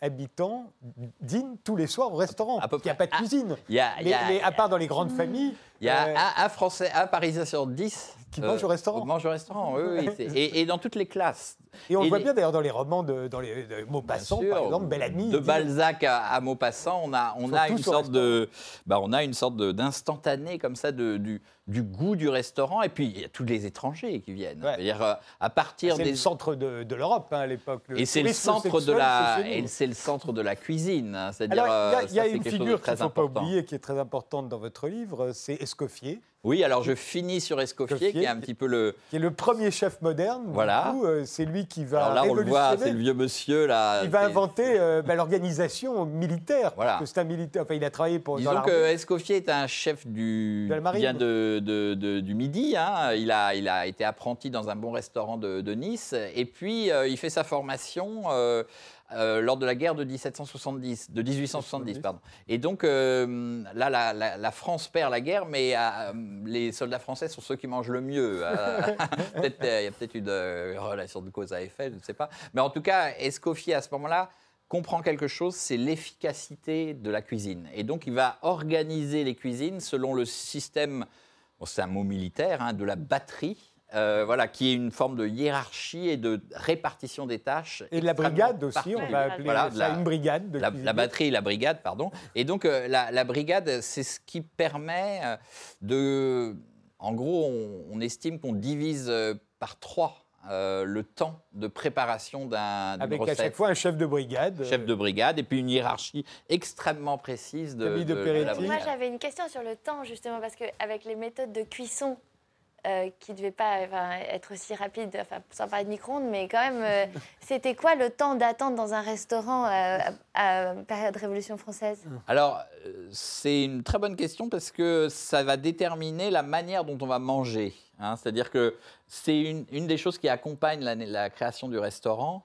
[SPEAKER 1] habitants dînent tous les soirs au restaurant.
[SPEAKER 4] À peu
[SPEAKER 1] Il n'y a
[SPEAKER 4] près.
[SPEAKER 1] pas de cuisine.
[SPEAKER 4] Il y a, il y
[SPEAKER 1] Mais-
[SPEAKER 4] a-
[SPEAKER 1] mais à part dans les grandes familles,
[SPEAKER 4] il y a
[SPEAKER 1] euh,
[SPEAKER 4] un, un Français, un Parisien sur 10
[SPEAKER 1] Qui mange au restaurant.
[SPEAKER 4] Mange au restaurant, oui, Et, et dans toutes les classes.
[SPEAKER 1] et on
[SPEAKER 4] et
[SPEAKER 1] le voit
[SPEAKER 4] les-
[SPEAKER 1] bien d'ailleurs dans les romans de, dans les, de Maupassant,
[SPEAKER 4] sûr.
[SPEAKER 1] par exemple, Belle Amie.
[SPEAKER 4] De
[SPEAKER 1] dit-
[SPEAKER 4] Balzac à, à Maupassant, on a, on a une sorte de, bah, on a une sorte d'instantané comme ça de, du, du goût du restaurant. Et puis il y a tous les étrangers qui viennent.
[SPEAKER 1] Ouais.
[SPEAKER 4] Euh, à partir
[SPEAKER 1] C'est
[SPEAKER 4] des
[SPEAKER 1] le centre de, de l'Europe hein, à l'époque.
[SPEAKER 4] et c'est le centre de la
[SPEAKER 1] c'est
[SPEAKER 4] le centre de la cuisine. hein. C'est-à-dire
[SPEAKER 1] il y a,
[SPEAKER 4] euh,
[SPEAKER 1] y a une figure qu'il ne faut pas oublier, qui est très importante dans votre livre, c'est Escoffier,
[SPEAKER 4] Oui, alors je finis sur Escoffier, qui est un petit peu le.
[SPEAKER 1] qui est le premier chef moderne.
[SPEAKER 4] Voilà.
[SPEAKER 1] euh, c'est lui qui va
[SPEAKER 4] Alors là, on le voit, c'est le vieux monsieur là.
[SPEAKER 1] Il va inventer euh, bah, l'organisation militaire.
[SPEAKER 4] Voilà.
[SPEAKER 1] C'est un militaire. Enfin, il a travaillé pour.
[SPEAKER 4] Disons que Escoffier est un chef du,
[SPEAKER 1] De la marine.
[SPEAKER 4] qui vient de, de- de- du Midi. hein. Il, a, il a été apprenti dans un bon restaurant de, de Nice. Et puis, euh, il fait sa formation euh, lors de la guerre de 1770, de 1870. Pardon. Et donc, euh, là, la, la- la France perd la guerre, mais euh, les soldats français sont ceux qui mangent le mieux. Il y a peut-être une relation de cause à effet, je ne sais pas. Mais en tout cas, Escoffier, à ce moment-là, comprend quelque chose, c'est l'efficacité de la cuisine. Et donc, il va organiser les cuisines selon le système, bon, c'est un mot militaire, hein, de la batterie, euh, voilà, qui est une forme de hiérarchie et de répartition des tâches.
[SPEAKER 1] Et de la brigade aussi, on va appeler
[SPEAKER 4] Voilà,
[SPEAKER 1] ça
[SPEAKER 4] la-
[SPEAKER 1] une brigade. De
[SPEAKER 4] la, batterie et la brigade, pardon. Et donc, euh, la, la brigade, c'est ce qui permet euh, de. En gros, on, on estime qu'on divise par trois euh, le temps de préparation d'un
[SPEAKER 1] Avec à chaque fois un chef de brigade.
[SPEAKER 4] Chef de brigade, et puis une hiérarchie extrêmement précise de,
[SPEAKER 1] de
[SPEAKER 4] de- de
[SPEAKER 2] Moi, j'avais une question sur le temps, justement, parce qu'avec les méthodes de cuisson euh, qui ne devaient pas enfin, être aussi rapides, enfin, sans parler de micro-ondes, mais quand même, euh, c'était quoi le temps d'attente dans un restaurant euh, à, à période Révolution française?
[SPEAKER 4] Alors, c'est une très bonne question parce que ça va déterminer la manière dont on va manger. hein. C'est-à-dire que c'est une, une des choses qui accompagne la, la création du restaurant.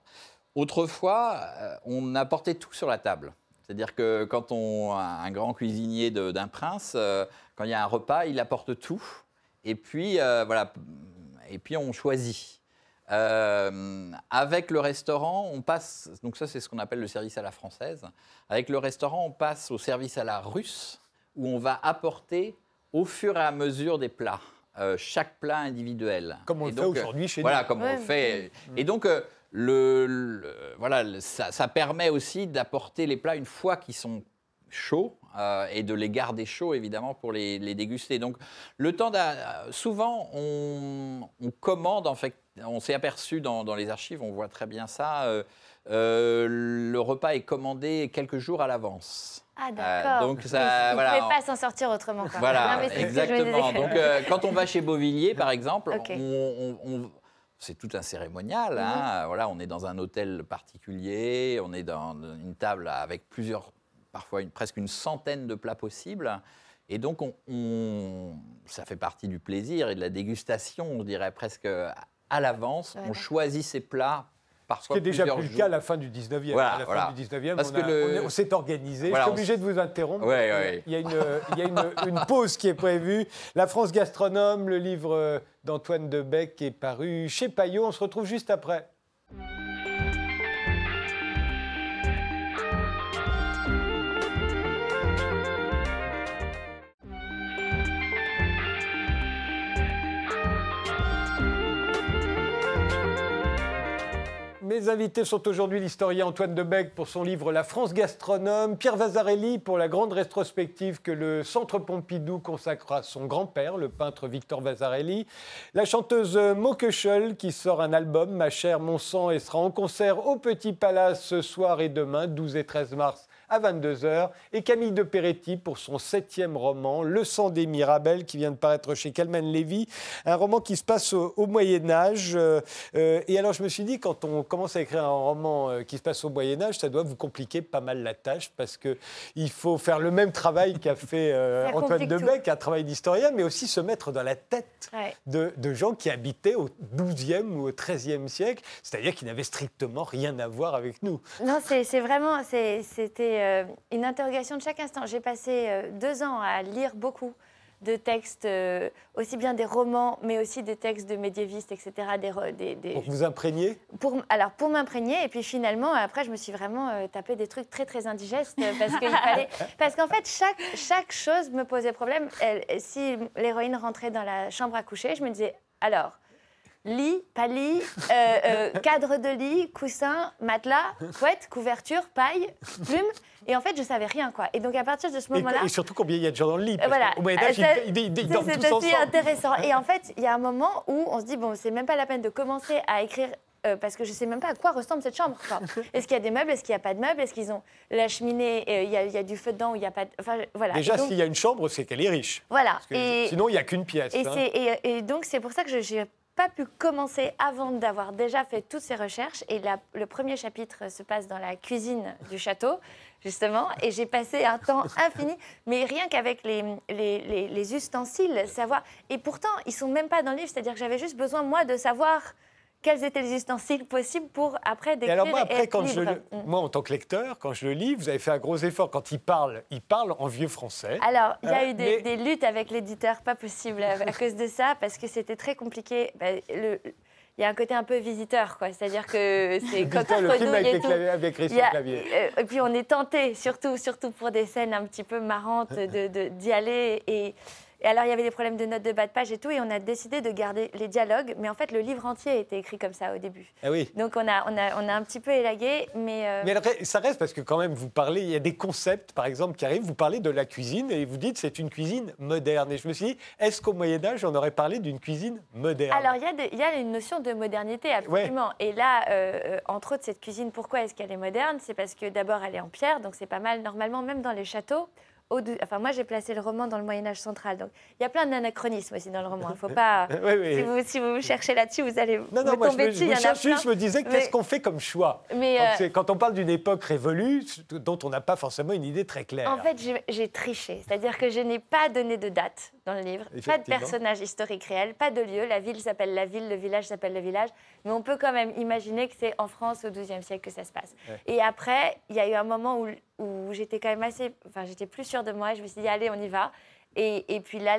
[SPEAKER 4] Autrefois, on apportait tout sur la table. C'est-à-dire que quand on un grand cuisinier d'un prince, euh, quand il y a un repas, il apporte tout. Et puis, euh, voilà, et puis on choisit. Euh, avec le restaurant, on passe, donc ça c'est ce qu'on appelle le service à la française. Avec le restaurant, on passe au service à la russe, où on va apporter au fur et à mesure des plats. euh, chaque plat individuel.
[SPEAKER 1] Comme on
[SPEAKER 4] Et
[SPEAKER 1] le fait
[SPEAKER 4] donc,
[SPEAKER 1] aujourd'hui chez
[SPEAKER 4] Voilà,
[SPEAKER 1] nous.
[SPEAKER 4] comme on
[SPEAKER 2] Ouais.
[SPEAKER 4] le fait. Et donc, euh, le, le- voilà, le- ça, ça permet aussi d'apporter les plats une fois qu'ils sont chauds euh, et de les garder chauds, évidemment, pour les, les déguster. Donc, le temps souvent, on, on commande, en fait, on s'est aperçu dans, dans les archives, on voit très bien ça, euh, euh, le repas est commandé quelques jours à l'avance.
[SPEAKER 2] Ah,
[SPEAKER 4] Euh,
[SPEAKER 2] d'accord.
[SPEAKER 4] donc,
[SPEAKER 2] Ils
[SPEAKER 4] ça,
[SPEAKER 2] ne
[SPEAKER 4] voilà,
[SPEAKER 2] pouvaient pas s'en sortir autrement. Quoi.
[SPEAKER 4] Voilà, exactement. Donc, euh, quand on va chez Beauvilliers, par exemple,
[SPEAKER 2] Ok. Mhm.
[SPEAKER 4] on- on- on- c'est tout un cérémonial. hein. Voilà, on est dans un hôtel particulier, on est dans une table avec plusieurs, parfois une- presque une centaine de plats possibles. Et donc, on, on- ça fait partie du plaisir et de la dégustation, on dirait presque à l'avance.
[SPEAKER 2] Ouais.
[SPEAKER 4] On choisit ses plats
[SPEAKER 1] Ce
[SPEAKER 4] parfois
[SPEAKER 1] qui est déjà plus le cas à la fin du 19e.
[SPEAKER 4] Voilà,
[SPEAKER 1] à la
[SPEAKER 4] voilà.
[SPEAKER 1] fin du 19e,
[SPEAKER 4] Parce
[SPEAKER 1] on,
[SPEAKER 4] le-
[SPEAKER 1] on est- on s'est organisé.
[SPEAKER 4] Voilà,
[SPEAKER 1] je suis
[SPEAKER 4] on
[SPEAKER 1] obligé de vous interrompre.
[SPEAKER 4] Ouais, ouais.
[SPEAKER 1] Il y a, une, il y a une, une pause qui est prévue. La France gastronome, le livre d'Antoine Debec est paru chez Payot. On se retrouve juste après. Mes invités sont aujourd'hui l'historien Antoine Debec pour son livre La France gastronome, Pierre Vasarelli pour la grande rétrospective que le Centre Pompidou consacre à son grand-père, le peintre Victor Vasarelli, la chanteuse Mo Köchel qui sort un album, Ma chère, mon sang, et sera en concert au Petit Palace ce soir et demain, 12 et 13 mars à 22h, et Camille de Peretti pour son septième roman, Le sang des Mirabelles, qui vient de paraître chez Calman Lévy, un roman qui se passe au, au Moyen Âge. euh, euh, et alors je me suis dit, quand on commence à écrire un roman euh, qui se passe au Moyen Âge, ça doit vous compliquer pas mal la tâche, parce que il faut faire le même travail qu'a fait euh, Antoine Debec, un travail d'historien, mais aussi se mettre dans la tête
[SPEAKER 2] Ouais.
[SPEAKER 1] de, de gens qui habitaient au XIIe ou au XIIIe siècle, c'est-à-dire qui n'avaient strictement rien à voir avec nous.
[SPEAKER 2] Non, c'est vraiment, c'était euh, une interrogation de chaque instant. J'ai passé euh, deux ans à lire beaucoup de textes, euh, aussi bien des romans, mais aussi des textes de médiévistes, etc. Des, re- des- des-
[SPEAKER 1] Pour vous imprégner?
[SPEAKER 2] Pour, alors, pour m'imprégner, et puis finalement, après, je me suis vraiment euh, tapé des trucs très, très indigestes, parce qu'il fallait... Parce qu'en fait, chaque, chaque chose me posait problème. Elle- si l'héroïne rentrait dans la chambre à coucher, je me disais, alors, lit, pas lit, euh, euh, cadre de lit, coussin, matelas, couette, couverture, paille, plume, et en fait, je savais rien, quoi. Et donc, à partir de ce moment-là...
[SPEAKER 1] et surtout combien il y a de gens dans le lit. parce
[SPEAKER 2] Voilà.
[SPEAKER 1] qu'au Moyen ils, ils- ils dorment tous
[SPEAKER 2] intéressant. Et en fait, il y a un moment où on se dit, bon, c'est même pas la peine de commencer à écrire. euh, parce que je sais même pas à quoi ressemble cette chambre. Est-ce qu'il y a des meubles Est-ce qu'il n'y a pas de meubles Est-ce qu'ils ont la cheminée euh, Il y, a- il y a du feu dedans ou il n'y a pas de... Enfin, voilà.
[SPEAKER 1] Déjà, s'il y a une chambre, c'est qu'elle est riche.
[SPEAKER 2] Voilà.
[SPEAKER 1] Parce que
[SPEAKER 2] Et,
[SPEAKER 1] sinon, il n'y a qu'une pièce.
[SPEAKER 2] et,
[SPEAKER 1] hein.
[SPEAKER 2] et- et donc, c'est pour ça que je n'ai pas pu commencer avant d'avoir déjà fait toutes ces recherches. Et la- le premier chapitre se passe dans la cuisine du château, justement. Et j'ai passé un temps infini, mais rien qu'avec les, les, les- les ustensiles, savoir. Et pourtant, ils sont même pas dans le livre. C'est-à-dire que j'avais juste besoin, moi, de savoir quels étaient les ustensiles possibles pour après
[SPEAKER 1] Et
[SPEAKER 2] décrire
[SPEAKER 1] alors moi,
[SPEAKER 2] et
[SPEAKER 1] après,
[SPEAKER 2] être
[SPEAKER 1] quand je
[SPEAKER 2] libre.
[SPEAKER 1] le-
[SPEAKER 2] Mm.
[SPEAKER 1] moi, en tant que lecteur, quand je le lis, vous avez fait un gros effort. Quand il parle, il parle en vieux français.
[SPEAKER 2] Alors, il y a
[SPEAKER 1] Hein,
[SPEAKER 2] eu des,
[SPEAKER 1] mais-
[SPEAKER 2] des luttes avec l'éditeur, pas possible à, cause de ça, parce que c'était très compliqué. Le- il y a un côté un peu visiteur, quoi. C'est-à-dire que c'est quand on
[SPEAKER 1] le film avec,
[SPEAKER 2] tout.
[SPEAKER 1] avec
[SPEAKER 2] a-
[SPEAKER 1] Clavier.
[SPEAKER 2] euh, et puis on est tenté, surtout, surtout pour des scènes un petit peu marrantes, de- de- d'y aller. Et, et alors, il y avait des problèmes de notes de bas de page et tout, et on a décidé de garder les dialogues. Mais en fait, le livre entier a été écrit comme ça au début.
[SPEAKER 1] Ah oui.
[SPEAKER 2] Donc, on a, on a, on a un petit peu élagué, mais... euh,
[SPEAKER 1] Mais ça reste parce que quand même, vous parlez, il y a des concepts, par exemple, qui arrivent. Vous parlez de la cuisine et vous dites c'est une cuisine moderne. Et je me suis dit, est-ce qu'au Moyen Âge, on aurait parlé d'une cuisine moderne?
[SPEAKER 2] Alors, il y, y a une notion de modernité, absolument. Et là, euh, euh, entre autres, cette cuisine, pourquoi est-ce qu'elle est moderne? C'est parce que d'abord, elle est en pierre, donc c'est pas mal. Normalement, même dans les châteaux, au enfin, moi, j'ai placé le roman dans le Moyen-Âge central. Donc, il y a plein d'anachronismes aussi dans le roman. Il faut pas.
[SPEAKER 1] Oui, oui.
[SPEAKER 2] si, vous, si vous cherchez là-dessus, vous allez
[SPEAKER 1] Non, non,
[SPEAKER 2] vous
[SPEAKER 1] moi, je
[SPEAKER 2] tomber
[SPEAKER 1] me,
[SPEAKER 2] dessus.
[SPEAKER 1] je
[SPEAKER 2] Il
[SPEAKER 1] me
[SPEAKER 2] a
[SPEAKER 1] cherche juste, je me disais,
[SPEAKER 2] Mais-
[SPEAKER 1] qu'est-ce qu'on fait comme choix?
[SPEAKER 2] Mais,
[SPEAKER 1] quand,
[SPEAKER 2] euh,
[SPEAKER 1] quand on parle d'une époque révolue, dont on n'a pas forcément une idée très claire.
[SPEAKER 2] En fait, j'ai triché. C'est-à-dire que je n'ai pas donné de date dans le livre, pas de personnage historique réel, pas de lieu. La ville s'appelle la ville, le village s'appelle le village. Mais on peut quand même imaginer que c'est en France au XIIe siècle que ça se passe.
[SPEAKER 1] Ouais.
[SPEAKER 2] Et après, il y a eu un moment où, où j'étais quand même assez. Enfin, j'étais plus sûre de moi et je me suis dit, allez, on y va. Et, et puis là,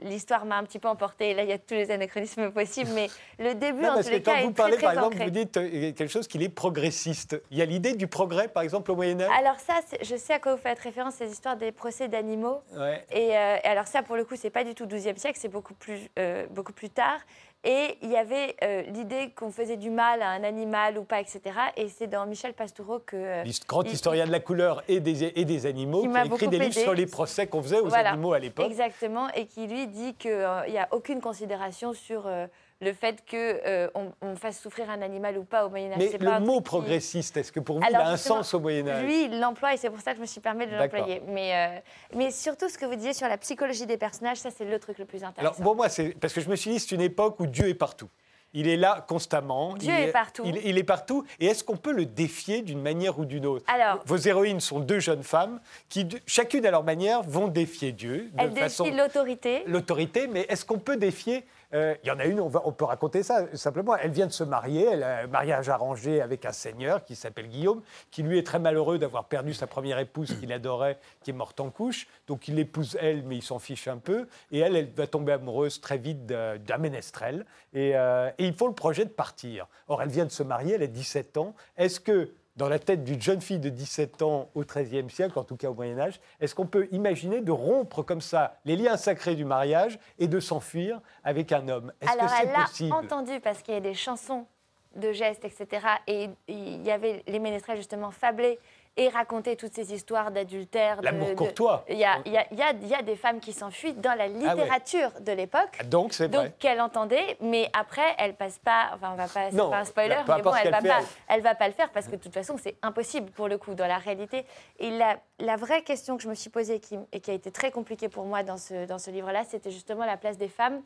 [SPEAKER 2] l'histoire m'a un petit peu emportée. Là, il y a tous les anachronismes possibles, mais le début,
[SPEAKER 1] Non,
[SPEAKER 2] en tous les
[SPEAKER 1] quand
[SPEAKER 2] cas,
[SPEAKER 1] vous
[SPEAKER 2] est
[SPEAKER 1] parlez,
[SPEAKER 2] très, très
[SPEAKER 1] par exemple, vous dites euh, quelque chose qu'il est progressiste. Il y a l'idée du progrès, par exemple, au Moyen-Âge?
[SPEAKER 2] Alors ça, je sais à quoi vous faites référence, ces histoires des procès d'animaux.
[SPEAKER 1] Ouais.
[SPEAKER 2] Et, euh, et alors ça, pour le coup, c'est pas du tout 12e siècle, c'est beaucoup plus, euh, beaucoup plus tard. Et il y avait euh, l'idée qu'on faisait du mal à un animal ou pas, etc. Et c'est dans Michel Pastoureau que... euh,
[SPEAKER 1] grand
[SPEAKER 2] il-
[SPEAKER 1] historien de la couleur et des, et des animaux,
[SPEAKER 2] Qui
[SPEAKER 1] qui,
[SPEAKER 2] m'a
[SPEAKER 1] a écrit des livres
[SPEAKER 2] aidé.
[SPEAKER 1] sur les procès qu'on faisait aux
[SPEAKER 2] Voilà.
[SPEAKER 1] animaux à l'époque.
[SPEAKER 2] Exactement, et qui lui dit qu'il n'y a aucune considération sur euh, le fait qu'on on fasse souffrir un animal ou pas au Moyen Âge.
[SPEAKER 1] Mais le
[SPEAKER 2] pas
[SPEAKER 1] mot
[SPEAKER 2] qui-
[SPEAKER 1] progressiste, est-ce que pour vous,
[SPEAKER 2] Alors,
[SPEAKER 1] il a un sens au Moyen-Âge
[SPEAKER 2] Lui, il l'emploie et c'est pour ça que je me suis permis de l'employer. Mais, euh, mais surtout, ce que vous disiez sur la psychologie des personnages, ça, c'est le truc le plus
[SPEAKER 1] Alors,
[SPEAKER 2] intéressant.
[SPEAKER 1] pour moi, c'est parce que je me suis dit, c'est une époque où Dieu est partout. Il est là constamment.
[SPEAKER 2] Dieu
[SPEAKER 1] il
[SPEAKER 2] est partout.
[SPEAKER 1] Il, il est partout. Et est-ce qu'on peut le défier d'une manière ou d'une autre?
[SPEAKER 2] Alors-
[SPEAKER 1] Vos héroïnes sont deux jeunes femmes qui, chacune à leur manière, vont défier Dieu de
[SPEAKER 2] Elle défie
[SPEAKER 1] façon
[SPEAKER 2] l'autorité.
[SPEAKER 1] l'autorité, mais est-ce qu'on peut défier euh, Il y en a une, on, peut raconter ça simplement. Elle vient de se marier, elle a un mariage arrangé avec un seigneur qui s'appelle Guillaume, qui lui est très malheureux d'avoir perdu sa première épouse qu'il adorait, qui est morte en couche. Donc il l'épouse elle, mais il s'en fiche un peu. Et elle, elle va tomber amoureuse très vite d'un d'un ménestrel. Et, euh, et ils font le projet de partir. Or, elle vient de se marier, elle a 17 ans. Est-ce que dans la tête d'une jeune fille de 17 ans au XIIIe siècle, en tout cas au Moyen Âge, est-ce qu'on peut imaginer de rompre comme ça les liens sacrés du mariage et de s'enfuir avec un homme? Est-ce que
[SPEAKER 2] Alors,
[SPEAKER 1] c'est
[SPEAKER 2] elle l'a
[SPEAKER 1] possible?
[SPEAKER 2] entendu parce qu'il y a des chansons de gestes, etc. Et il y avait les ménestrels, justement, fablés et racontaient toutes ces histoires d'adultère.
[SPEAKER 1] L'amour
[SPEAKER 2] de-
[SPEAKER 1] courtois.
[SPEAKER 2] Il y a, il y a- il y a- il y a des femmes qui s'enfuient dans la littérature de l'époque.
[SPEAKER 1] Donc c'est
[SPEAKER 2] Donc
[SPEAKER 1] vrai.
[SPEAKER 2] qu'elle entendait, mais après elle passe pas. Enfin, on va pas. C'est pas un spoiler, mais bon, elle va
[SPEAKER 1] qu'elle
[SPEAKER 2] pas.
[SPEAKER 1] fait,
[SPEAKER 2] Elle va pas le faire parce que de toute façon c'est impossible pour le coup dans la réalité. Et la, la vraie question que je me suis posée qui, et qui a été très compliquée pour moi dans ce dans ce livre-là, c'était justement la place des femmes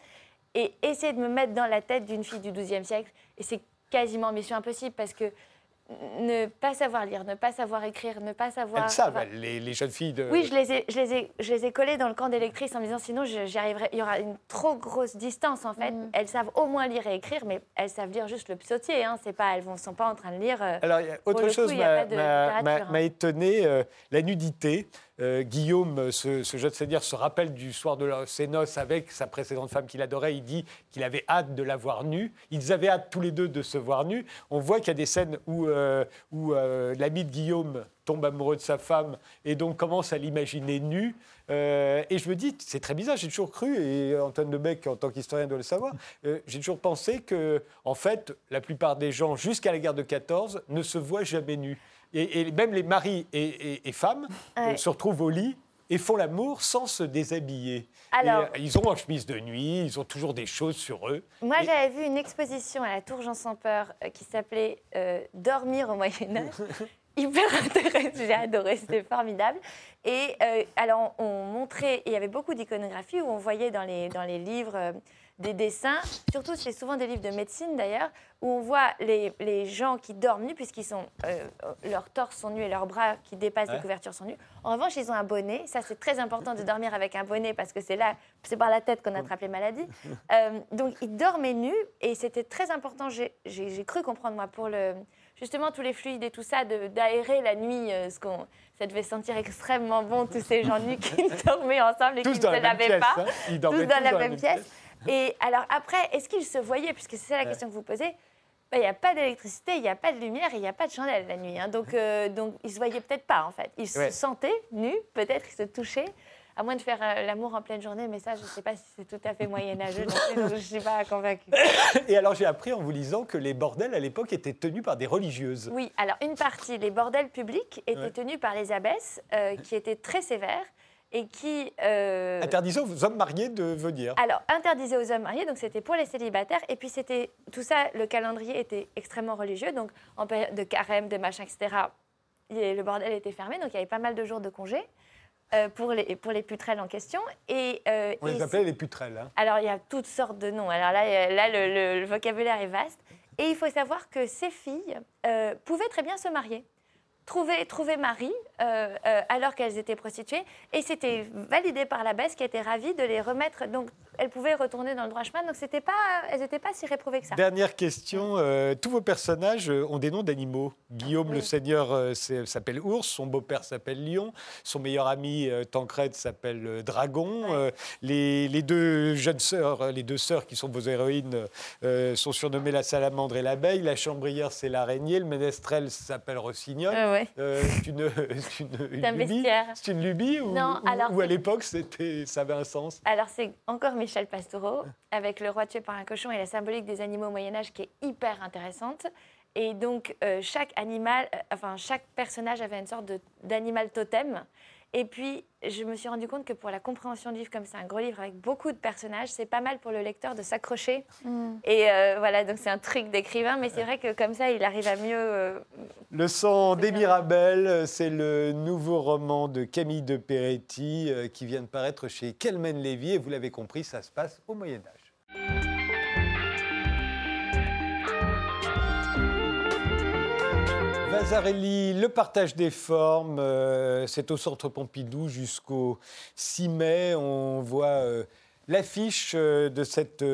[SPEAKER 2] et essayer de me mettre dans la tête d'une fille du XIIe siècle. Et c'est quasiment mission impossible parce que ne pas savoir lire, ne pas savoir écrire, ne pas savoir.
[SPEAKER 1] Elles savent,
[SPEAKER 2] enfin,
[SPEAKER 1] elles, les, les jeunes filles de...
[SPEAKER 2] oui, je les ai, je les ai, je les ai collées dans le camp des lectrices en me disant sinon j'y arriverai. Il y aura une trop grosse distance en fait.
[SPEAKER 3] Mhm.
[SPEAKER 2] Elles savent au moins lire et écrire, mais elles savent lire juste le psautier. Hein. C'est pas, elles ne sont pas en train de lire. euh,
[SPEAKER 1] Alors, il y a autre chose
[SPEAKER 2] hein.
[SPEAKER 1] m'a étonné, euh, la nudité. Euh, Guillaume, ce, jeune seigneur, se rappelle du soir de ses noces avec sa précédente femme qu'il adorait. Il dit qu'il avait hâte de la voir nue. Ils avaient hâte tous les deux de se voir nus. On voit qu'il y a des scènes où, euh, euh, l'ami de Guillaume tombe amoureux de sa femme et donc commence à l'imaginer nue. Et je me dis, c'est très bizarre, j'ai toujours cru, et Antoine Debec, en tant qu'historien, doit le savoir, j'ai toujours pensé que, en fait, la plupart des gens, jusqu'à la guerre de 14, ne se voient jamais nus. Et, et même les maris et, et- et femmes euh, se retrouvent au lit et font l'amour sans se déshabiller.
[SPEAKER 2] Alors-
[SPEAKER 1] Et, euh, ils ont en chemise de nuit, ils ont toujours des choses sur eux.
[SPEAKER 2] Moi, j'avais vu une exposition à la Tour Jean sans peur euh, qui s'appelait Dormir au Moyen Âge. Hyper intéressant, j'ai adoré, c'était formidable. Et alors, on, on montrait, il y avait beaucoup d'iconographie où on voyait dans les, dans les livres des dessins, surtout c'est souvent des livres de médecine d'ailleurs, où on voit les, les gens qui dorment nus, puisqu'ils sont, euh, leurs torses sont nus et leurs bras qui dépassent
[SPEAKER 1] Ouais.
[SPEAKER 2] les couvertures sont nus. En revanche, ils ont un bonnet. Ça, c'est très important de dormir avec un bonnet parce que c'est là, c'est par la tête qu'on attrape les maladies. Euh, donc, ils dormaient nus et c'était très important. J'ai- cru comprendre, moi, pour le, justement tous les fluides et tout ça, d'aérer la nuit. euh, ce qu'on, ça devait sentir extrêmement bon, tous ces gens nus qui dormaient ensemble et qui ne se lavaient
[SPEAKER 1] pièce.
[SPEAKER 2] pas
[SPEAKER 1] hein.
[SPEAKER 2] Tous dans la même pièce. Et alors après, est-ce qu'ils se voyaient Puisque c'est ça la
[SPEAKER 1] Ouais.
[SPEAKER 2] question que vous posez. Ben, Il n'y a pas d'électricité, il n'y a pas de lumière il n'y a pas de chandelle la nuit. hein. Donc, euh, donc ils ne se voyaient peut-être pas en fait. Ils
[SPEAKER 1] Ouais.
[SPEAKER 2] se sentaient nus, peut-être ils se touchaient, à moins de faire euh, l'amour en pleine journée. Mais ça, je ne sais pas si c'est tout à fait moyenâgeux. donc je ne suis pas convaincue.
[SPEAKER 1] Et alors j'ai appris en vous lisant que les bordels à l'époque étaient tenus par des religieuses.
[SPEAKER 2] Oui, alors une partie, les bordels publics, étaient
[SPEAKER 1] Ouais.
[SPEAKER 2] tenus par les abbesses euh, qui étaient très sévères et qui... euh,
[SPEAKER 1] Interdisant aux hommes mariés de venir.
[SPEAKER 2] Alors, interdisé aux hommes mariés, donc c'était pour les célibataires. Et puis, c'était tout ça, le calendrier était extrêmement religieux. Donc, en période de carême, de machin, etc., le bordel était fermé. Donc, il y avait pas mal de jours de congé euh, pour, les, pour les putrelles en question. Et, euh,
[SPEAKER 1] On les appelait les putrelles. hein.
[SPEAKER 2] alors, il y a toutes sortes de noms. Alors là, là le, le- le vocabulaire est vaste. Et il faut savoir que ces filles euh, pouvaient très bien se marier, trouver, trouver mari euh, euh, alors qu'elles étaient prostituées. Et c'était validé par l'abbesse qui était ravie de les remettre. Donc, elles pouvaient retourner dans le droit chemin. Donc c'était pas, elles n'étaient pas si réprouvées que ça.
[SPEAKER 1] Dernière question. euh, tous vos personnages euh, ont des noms d'animaux. Guillaume
[SPEAKER 2] Oui.
[SPEAKER 1] le Seigneur euh, s'appelle Ours, son beau-père s'appelle Lion, son meilleur ami euh, Tancred s'appelle Dragon. Les, les deux jeunes sœurs, les deux sœurs qui sont vos héroïnes, sont surnommées la salamandre et l'abeille. La chambrière, c'est l'araignée. Le ménestrel s'appelle Rossignol.
[SPEAKER 2] Ouais,
[SPEAKER 1] c'est une, une, une
[SPEAKER 2] un
[SPEAKER 1] lubie. C'est une lubie ou,
[SPEAKER 2] Non,
[SPEAKER 1] ou-
[SPEAKER 2] alors
[SPEAKER 1] ou à l'époque c'était, ça avait un sens?
[SPEAKER 2] Alors c'est encore Michel Pastoureau avec le roi tué par un cochon et la symbolique des animaux au Moyen Âge qui est hyper intéressante. Et donc euh, chaque animal, euh, enfin chaque personnage avait une sorte d'animal totem. Et puis je me suis rendu compte que pour la compréhension du livre, comme c'est un gros livre avec beaucoup de personnages, c'est pas mal pour le lecteur de s'accrocher. Et euh, voilà, donc c'est un truc d'écrivain, mais c'est vrai que comme ça, il arrive à mieux. euh,
[SPEAKER 1] Le sang des Mirabelles, c'est le nouveau roman de Camille de Peretti euh, qui vient de paraître chez Kelmen Lévy. Et vous l'avez compris, ça se passe au Moyen Vasarely, le partage des formes, euh, c'est au Centre Pompidou jusqu'au 6 mai. On voit euh, l'affiche euh, de cette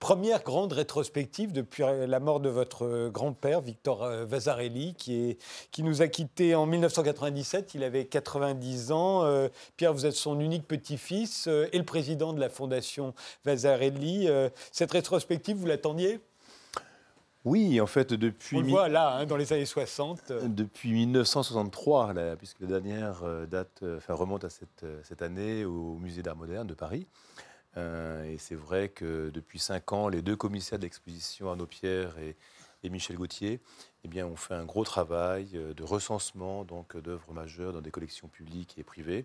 [SPEAKER 1] première grande rétrospective depuis la mort de votre grand-père, Victor Vasarely, qui, nous a quittés en 1997. Il avait 90 ans. Pierre, vous êtes son unique petit-fils et le président de la Fondation Vasarely. Euh, cette rétrospective, vous l'attendiez?
[SPEAKER 5] Oui, en fait, depuis,
[SPEAKER 1] On le voit là, hein, dans les années 60. euh,
[SPEAKER 5] depuis 1963, là, puisque la dernière euh, date euh, enfin, remonte à cette, euh, cette année au Musée d'Art moderne de Paris. Euh, et c'est vrai que depuis cinq ans, les deux commissaires d'exposition, Arnaud Pierre et, et Michel Gauthier, eh bien, ont fait un gros travail de recensement donc, d'œuvres majeures dans des collections publiques et privées,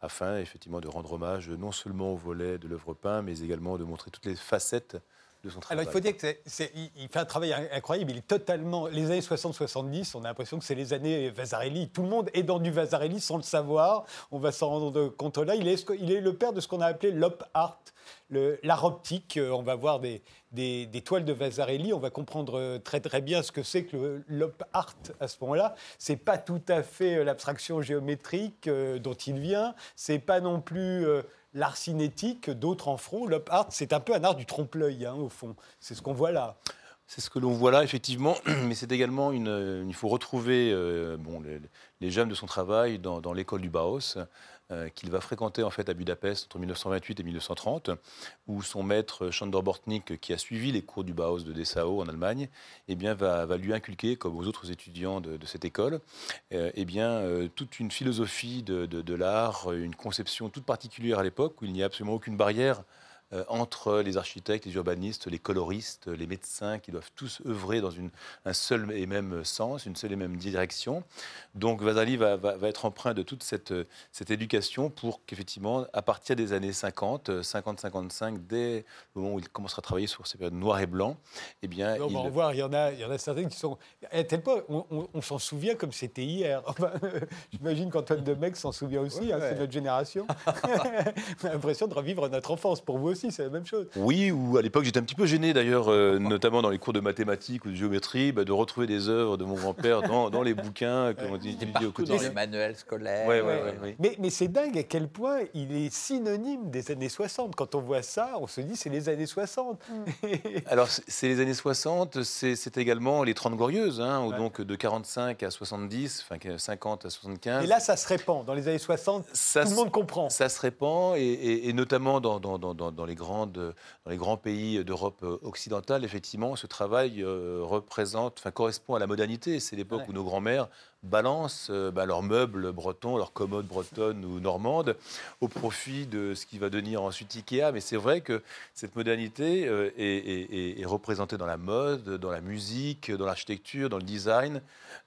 [SPEAKER 5] afin effectivement de rendre hommage non seulement au volet de l'œuvre peinte, mais également de montrer toutes les facettes de son travail.
[SPEAKER 1] Alors, il faut dire que c'est- c'est- il- il fait un travail in- incroyable. Il est totalement. Les années 60-70, on a l'impression que c'est les années Vasarely. Tout le monde est dans du Vasarely sans le savoir. On va s'en rendre compte là. Il est, il est le père de ce qu'on a appelé l'op art, l'art optique. Euh, On va voir des, des- des toiles de Vasarely. On va comprendre euh, très très bien ce que c'est que l'op art à ce moment-là. C'est pas tout à fait euh, l'abstraction géométrique euh, dont il vient. C'est pas non plus. euh, L'art cinétique, d'autres en feront. L'op art, c'est un peu un art du trompe-l'œil, hein, au fond. C'est ce qu'on voit là.
[SPEAKER 5] C'est ce que l'on voit là, effectivement, mais c'est également une. euh, Il faut retrouver euh, bon, les, les germes de son travail dans, l'école du Bauhaus, euh, qu'il va fréquenter en fait à Budapest entre 1928 et 1930, où son maître Chandor Bortnik, qui a suivi les cours du Bauhaus de Dessau en Allemagne, eh bien, va, lui inculquer, comme aux autres étudiants de, cette école, eh bien, toute une philosophie de, de- l'art, une conception toute particulière à l'époque, où il n'y a absolument aucune barrière entre les architectes, les urbanistes, les coloristes, les médecins, qui doivent tous œuvrer dans une, un seul et même sens, une seule et même direction. Donc Vasali va, va- va être empreint de toute cette, euh, cette éducation pour qu'effectivement, à partir des années 50, euh, 50-55, dès le moment où il commencera à travailler sur ces périodes noires et blancs, eh bien,
[SPEAKER 1] On
[SPEAKER 5] il-
[SPEAKER 1] va en voir, il y en a, il y en a certaines qui sont. À tel point, on, on- on s'en souvient comme c'était hier. Enfin, J'imagine qu'Antoine Demec s'en souvient aussi, hein, c'est notre génération. on a l'impression de revivre notre enfance. Pour vous aussi, c'est la même chose.
[SPEAKER 5] Oui, ou à l'époque j'étais un petit peu gêné d'ailleurs, euh, notamment dans les cours de mathématiques ou de géométrie, bah, de retrouver des œuvres de mon grand-père dans, dans les bouquins que l'on étudiait au
[SPEAKER 4] Partout dans
[SPEAKER 5] quotidien.
[SPEAKER 4] les manuels scolaires.
[SPEAKER 5] Ouais, ouais, ouais, ouais.
[SPEAKER 1] Mais, mais c'est dingue à quel point il est synonyme des années 60. Quand on voit ça, on se dit c'est les années 60.
[SPEAKER 5] Alors, c'est- les années 60, c'est également les 30 Glorieuses, hein,
[SPEAKER 1] Ouais.
[SPEAKER 5] donc de 45 à 70, enfin que 50 à 75.
[SPEAKER 1] Et là, ça se répand. Dans les années 60,
[SPEAKER 5] ça,
[SPEAKER 1] tout le
[SPEAKER 5] se-
[SPEAKER 1] monde comprend.
[SPEAKER 5] ça se répand, et, et- et notamment dans, dans- dans- dans- dans les grandes, dans les grands pays d'Europe euh, occidentale, effectivement, ce travail euh, représente, enfin, correspond à la modernité. C'est l'époque
[SPEAKER 1] Ouais.
[SPEAKER 5] où nos grands-mères balancent euh, bah, leurs meubles bretons, leurs commodes bretonnes ou normandes, au profit de ce qui va devenir ensuite Ikea. Mais c'est vrai que cette modernité est, est- est- est représentée dans la mode, dans la musique, dans l'architecture, dans le design.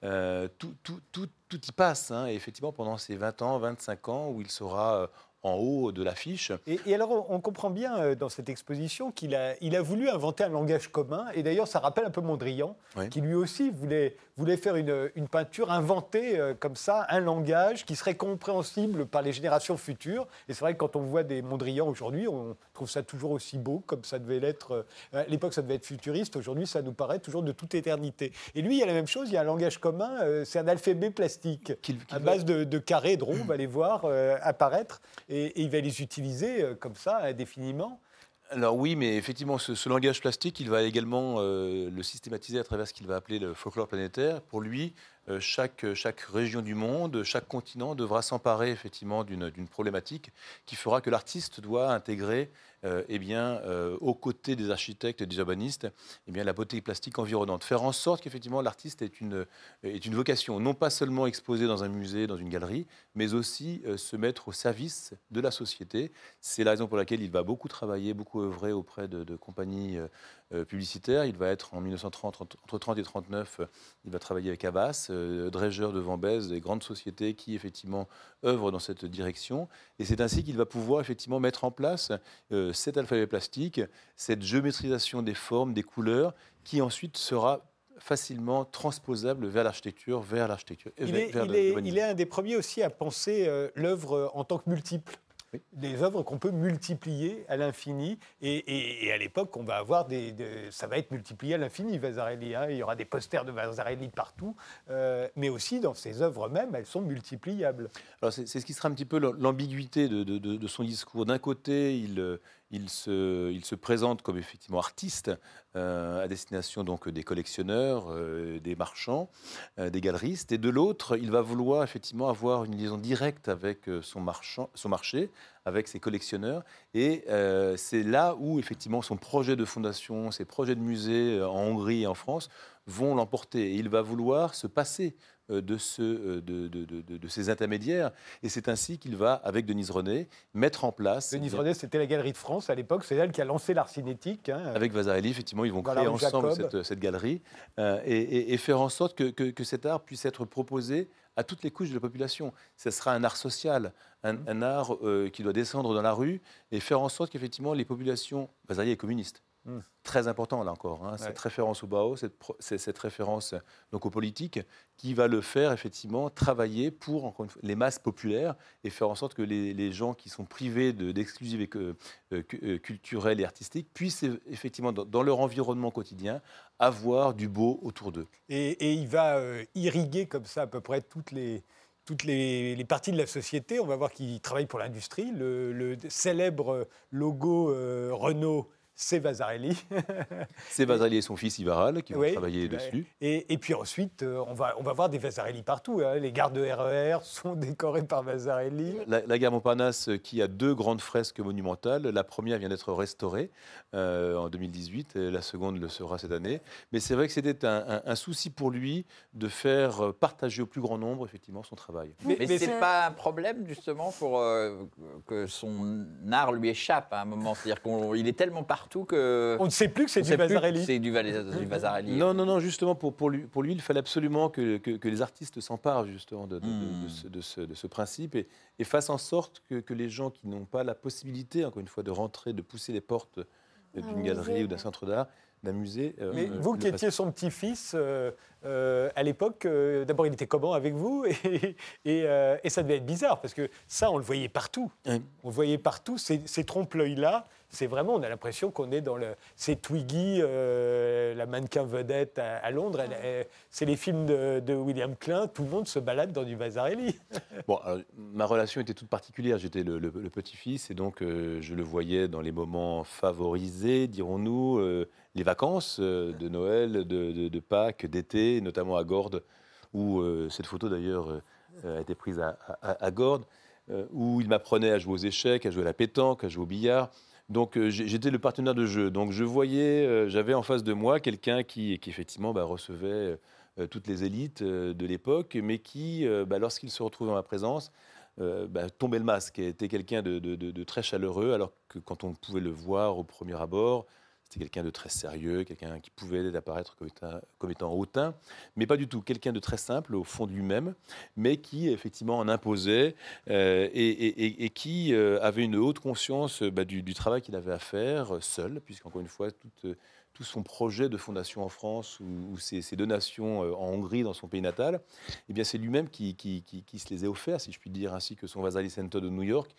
[SPEAKER 5] Euh, tout, tout- tout- tout y passe. hein. Et effectivement, pendant ces 20 ans, 25 ans, où il sera en haut de l'affiche,
[SPEAKER 1] Et, et alors, on, comprend bien euh, dans cette exposition qu'il a, il a voulu inventer un langage commun. Et d'ailleurs, ça rappelle un peu Mondrian,
[SPEAKER 5] Oui.
[SPEAKER 1] qui lui aussi voulait, voulait faire une, une peinture, inventer euh, comme ça un langage qui serait compréhensible par les générations futures. Et c'est vrai que quand on voit des Mondrian aujourd'hui, on trouve ça toujours aussi beau, comme ça devait l'être. euh, à l'époque, ça devait être futuriste. Aujourd'hui, ça nous paraît toujours de toute éternité. Et lui, il y a la même chose. Il y a un langage commun. euh, c'est un alphabet plastique
[SPEAKER 5] qu'il qu'il
[SPEAKER 1] à base de, de carrés, de ronds, on va les voir apparaître et, et il va les utiliser comme ça indéfiniment.
[SPEAKER 5] Alors oui, mais effectivement, ce, langage plastique, il va également le systématiser à travers ce qu'il va appeler le folklore planétaire. Pour lui, chaque, chaque région du monde, chaque continent devra s'emparer effectivement d'une problématique qui fera que l'artiste doit intégrer euh, eh bien, euh, aux côtés des architectes et des urbanistes, eh bien, la beauté plastique environnante. Faire en sorte qu'effectivement l'artiste ait une, est une vocation, non pas seulement exposée dans un musée, dans une galerie, mais aussi euh, se mettre au service de la société. C'est la raison pour laquelle il va beaucoup travailler, beaucoup œuvrer auprès de, compagnies euh, publicitaire. Il va être en 1930, entre 30 et 39, il va travailler avec Abbas, Dredger de Vambez, des grandes sociétés qui effectivement œuvrent dans cette direction. Et c'est ainsi qu'il va pouvoir effectivement mettre en place cet alphabet plastique, cette géométrisation des formes, des couleurs, qui ensuite sera facilement transposable vers l'architecture, vers l'architecture.
[SPEAKER 1] Il, il, est un des premiers aussi à penser l'œuvre en tant que multiple des œuvres qu'on peut multiplier à l'infini. Et, à l'époque, on va avoir des, ça va être multiplié à l'infini, Vasarely. Hein. Il y aura des posters de Vasarely partout, euh, mais aussi dans ses œuvres mêmes, elles sont multipliables.
[SPEAKER 5] Alors c'est, ce qui sera un petit peu l'ambiguïté de, son discours. D'un côté, il, il se, présente comme effectivement artiste euh, à destination donc des collectionneurs, euh, des marchands, des galeristes, et de l'autre, il va vouloir effectivement avoir une liaison directe avec son, son marché, avec ses collectionneurs. Et euh, c'est là où, effectivement, son projet de fondation, ses projets de musée euh, en Hongrie et en France vont l'emporter. Et il va vouloir se passer euh, de, ce, de, de, ces intermédiaires. Et c'est ainsi qu'il va, avec Denise René, mettre en place.
[SPEAKER 1] Denise René, c'était la Galerie de France à l'époque, c'est elle qui a lancé l'art cinétique. Hein.
[SPEAKER 5] Avec Vasarely, effectivement, ils vont créer ensemble cette, galerie et, faire en sorte que, que, cet art puisse être proposé à toutes les couches de la population. Ce sera un art social, un, mmh. art euh, qui doit descendre dans la rue et faire en sorte qu'effectivement les populations, Bazarier est communiste, mmh. très important là encore, hein, cette référence au Bao, cette, cette, référence donc aux politiques, qui va le faire effectivement travailler pour encore les masses populaires et faire en sorte que les, gens qui sont privés d'exclusivité de, euh, euh, culturelle et artistique puissent effectivement dans, leur environnement quotidien avoir du beau autour d'eux.
[SPEAKER 1] Et, il va irriguer comme ça à peu près toutes les toutes les, parties de la société. On va voir qu'il travaille pour l'industrie. Le, célèbre logo euh, Renault c'est Vasarely.
[SPEAKER 5] c'est Vasarely et son fils Ivaral qui vont travailler dessus.
[SPEAKER 1] Et, puis ensuite, euh, on va, on va voir des Vasarely partout. Hein. Les gares de RER e sont décorées par Vasarely.
[SPEAKER 5] La, gare Montparnasse euh, qui a deux grandes fresques monumentales. La première vient d'être restaurée euh, en 2018, et la seconde le sera cette année. Mais c'est vrai que c'était un, souci pour lui de faire partager au plus grand nombre effectivement son travail.
[SPEAKER 4] Mais, mais, c'est pas un problème justement pour que son art lui échappe à un moment. C'est-à-dire qu'il est tellement partout que.
[SPEAKER 1] On ne sait plus que c'est du Vasarely.
[SPEAKER 4] C'est du, Vasarely.
[SPEAKER 5] non, non, non, justement, pour, pour, lui, pour lui, il fallait absolument que, que, les artistes s'emparent justement de, de, hmm. ce, de, ce, de, ce, principe et, et fassent en sorte que, que les gens qui n'ont pas la possibilité, encore une fois, de rentrer, de pousser les portes d'une galerie ou d'un centre d'art, d'un musée.
[SPEAKER 1] Euh, Mais vous qui étiez son petit-fils, euh, euh, à l'époque, d'abord il était comment avec vous? Et, et, et, ça devait être bizarre parce que ça, on le voyait partout. On le voyait partout, ces, ces trompe-l'œil-là c'est vraiment, on a l'impression qu'on est dans le. C'est Twiggy, euh, la mannequin vedette à, Londres. c'est les films de, William Klein. Tout le monde se balade dans du Vasarely.
[SPEAKER 5] bon, ma relation était toute particulière. J'étais le, petit-fils et donc euh, je le voyais dans les moments favorisés, dirons-nous, euh, les vacances de Noël, de, Pâques, d'été, notamment à Gordes, où cette photo d'ailleurs a été prise à, à Gordes, où il m'apprenait à jouer aux échecs, à jouer à la pétanque, à jouer au billard. Donc euh, j'étais le partenaire de jeu. Donc je voyais, euh, j'avais en face de moi quelqu'un qui, effectivement bah, recevait euh, toutes les élites de l'époque, mais qui, bah, lorsqu'il se retrouvait en ma présence, bah, tombait le masque était quelqu'un de, très chaleureux, alors que quand on pouvait le voir au premier abord, c'était quelqu'un de très sérieux, quelqu'un qui pouvait apparaître comme étant, hautain, mais pas du tout. Quelqu'un de très simple au fond de lui-même, mais qui effectivement en imposait euh, et, qui euh, avait une haute conscience bah, du, travail qu'il avait à faire euh, seul, puisqu'encore une fois, tout, son projet de fondation en France ou, ses, donations en Hongrie, dans son pays natal, eh bien c'est lui-même qui, qui, qui, se les a offerts, si je puis dire ainsi, que son Vasali Center de New York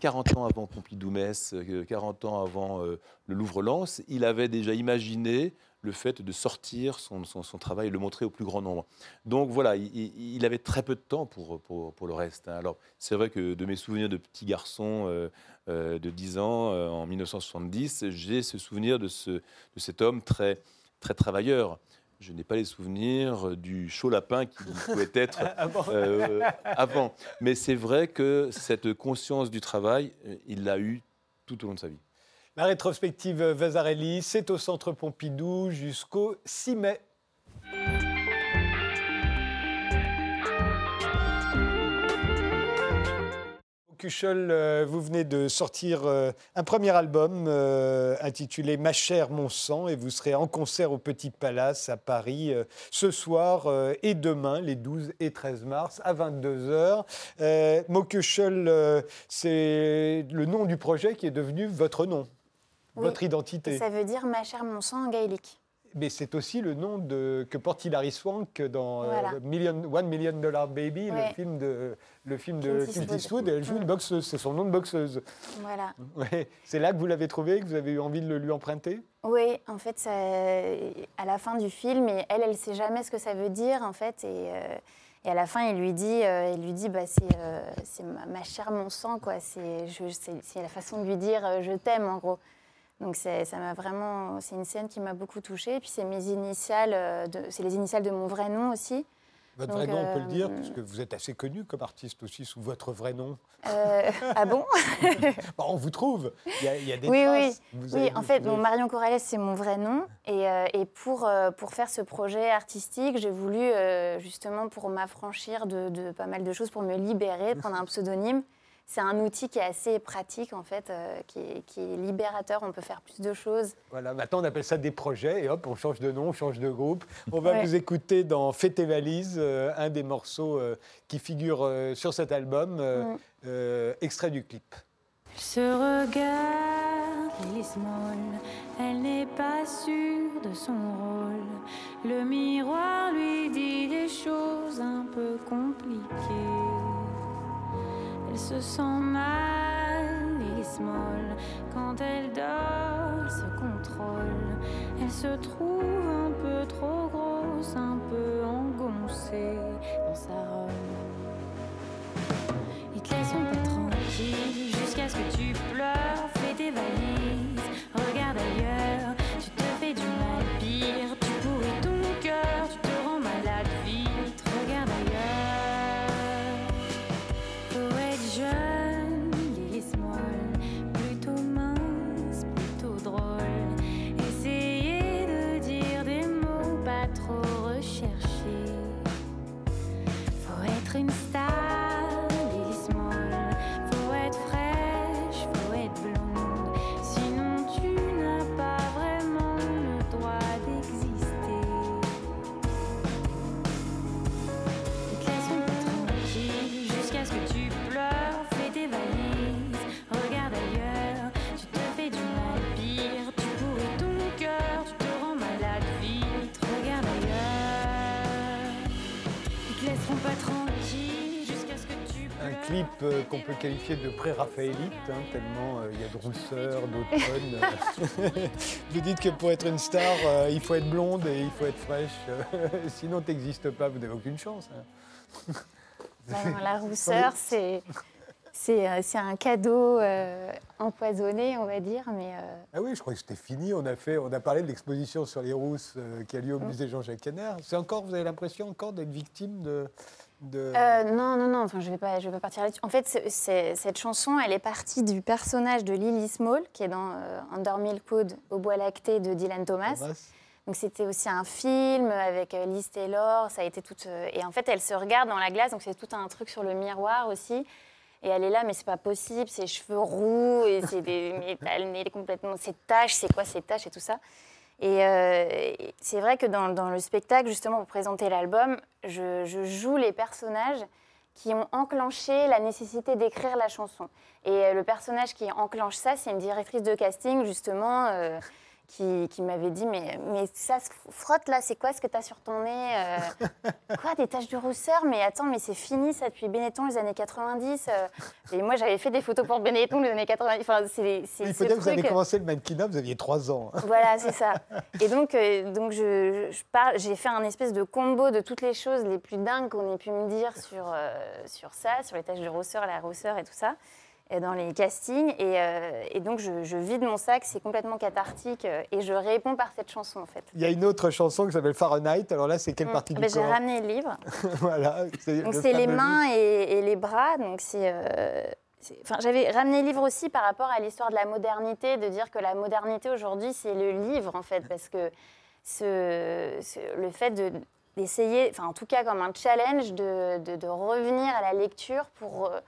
[SPEAKER 5] 40 ans avant Pompidou-Metz, 40 ans avant le Louvre-Lens, il avait déjà imaginé le fait de sortir son, travail et le montrer au plus grand nombre. Donc voilà, il, avait très peu de temps pour, pour, le reste. Hein. Alors c'est vrai que de mes souvenirs de petit garçon euh, euh, de 10 ans euh, en 1970, j'ai ce souvenir de, ce, de cet homme très, très travailleur. Je n'ai pas les souvenirs du chaud lapin qui pouvait être avant. Mais c'est vrai que cette conscience du travail, il l'a eu tout au long de sa vie.
[SPEAKER 1] La rétrospective Vasarelli, c'est au Centre Pompidou jusqu'au 6 mai. Cuchel, euh, vous venez de sortir euh, un premier album euh, intitulé Ma chère, mon sang, et vous serez en concert au Petit Palace à Paris ce soir et demain, les 12 et 13 mars, à 22h. Mokushel, c'est le nom du projet qui est devenu votre nom votre identité.
[SPEAKER 3] ça veut dire ma chère, mon sang en gaélique.
[SPEAKER 1] Mais c'est aussi le nom de, que porte Hilary Swank dans euh, Million, One Million Dollar Baby, le film de, le film de Clint Eastwood. Elle joue une mm. boxeuse, c'est son nom de boxeuse.
[SPEAKER 3] Voilà.
[SPEAKER 1] C'est là que vous l'avez trouvé, que vous avez eu envie de le lui emprunter?
[SPEAKER 3] Oui, en fait, ça, à la fin du film, et elle, elle ne sait jamais ce que ça veut dire, en fait. Et, euh, et à la fin, il lui dit, euh, il lui dit bah, c'est ma, ma, chère, mon sang, quoi. C'est la façon de lui dire je t'aime, en gros. Donc ça m'a vraiment, c'est une scène qui m'a beaucoup touchée. Et puis c'est mes initiales, euh, c'est les initiales de mon vrai nom aussi.
[SPEAKER 1] Votre vrai nom, on peut le dire, euh, puisque vous êtes assez connu comme artiste aussi sous votre vrai nom.
[SPEAKER 3] Euh, ah bon?
[SPEAKER 1] On vous trouve. Il y a, des
[SPEAKER 3] oui,
[SPEAKER 1] traces.
[SPEAKER 3] Oui, oui. en fait, Marion Corrales, c'est mon vrai nom. Et, et pour, pour faire ce projet artistique, j'ai voulu, justement, pour m'affranchir de, de, pas mal de choses, pour me libérer, prendre un pseudonyme c'est un outil qui est assez pratique, en fait, euh, qui, est, libérateur. On peut faire plus de choses.
[SPEAKER 1] Voilà, maintenant on appelle ça des projets, et hop, on change de nom, on change de groupe. On va vous écouter dans Fais tes valises, euh, un des morceaux euh, qui figure sur cet album, mm. extrait du clip.
[SPEAKER 6] Ce regard, Lily Small, elle n'est pas sûre de son rôle. Le miroir lui dit des choses un peu compliquées. Elle se sent mal et small quand elle dort, elle se contrôle. Elle se trouve un peu trop grosse, un peu engoncée dans sa robe. Ils te laisseront pas tranquille jusqu'à ce que tu pleures, fais tes valises,
[SPEAKER 1] euh, qu'on peut qualifier de pré-raphaélite, hein, tellement euh, il y a de rousseur, d'automne. vous dites que pour être une star, euh, il faut être blonde et il faut être fraîche. Sinon, tu n'existes pas, vous n'avez aucune chance. Hein.
[SPEAKER 3] la rousseur, c'est... C'est, un cadeau empoisonné, on va dire. Mais,
[SPEAKER 1] Ah oui, je crois que c'était fini. On a, fait, on a parlé de l'exposition sur les rousses qui a lieu au mm. musée Jean-Jacques Henner. C'est encore, vous avez l'impression encore d'être victime de,
[SPEAKER 3] euh, non, non, non, enfin, je ne vais, pas, je vais pas partir là-dessus. En fait, cette chanson, elle est partie du personnage de Lily Small, qui est dans euh, Under Milkwood, au bois lacté de Dylan Thomas. Donc c'était aussi un film avec euh, Liz Taylor, ça a été toute... et en fait, elle se regarde dans la glace, donc c'est tout un truc sur le miroir aussi. Et elle est là, mais c'est pas possible, ses cheveux roux, et c'est des... mais elle est complètement... Ses taches, c'est quoi ces taches et tout ça et euh, c'est vrai que dans, le spectacle, justement, pour présenter l'album, je, joue les personnages qui ont enclenché la nécessité d'écrire la chanson. Et euh, le personnage qui enclenche ça, c'est une directrice de casting, justement, euh, qui, qui m'avait dit mais, mais ça se frotte là, c'est quoi ce que tu as sur ton nez euh Quoi, des taches de rousseur Mais attends, mais c'est fini ça depuis Benetton les années 90. euh. Et moi j'avais fait des photos pour Benetton les années 90. Enfin, c'est c'est
[SPEAKER 1] Il faut
[SPEAKER 3] ce
[SPEAKER 1] dire que vous avez
[SPEAKER 3] truc-
[SPEAKER 1] commencé le mannequinat, vous aviez 3 ans. hein.
[SPEAKER 3] voilà, c'est ça. Et donc, euh, donc je, je parle, j'ai fait un espèce de combo de toutes les choses les plus dingues qu'on ait pu me dire sur, euh, sur ça, sur les taches de rousseur, la rousseur et tout ça, dans les castings. Et, euh, et donc, je, je vide mon sac, c'est complètement cathartique, euh, et je réponds par cette chanson, en fait.
[SPEAKER 1] Il y a une autre chanson qui s'appelle Fahrenheit. Alors là, c'est quelle partie
[SPEAKER 3] Mm.
[SPEAKER 1] du
[SPEAKER 3] Ben, J'ai ramené le livre.
[SPEAKER 1] Voilà.
[SPEAKER 3] Donc
[SPEAKER 1] le
[SPEAKER 3] c'est les mains et, et les bras. Donc c'est, euh, enfin, j'avais ramené le livre aussi par rapport à l'histoire de la modernité, de dire que la modernité aujourd'hui c'est le livre en fait, parce que ce, ce- le fait de d'essayer, enfin en tout cas comme un challenge, de, de- de revenir à la lecture pour euh,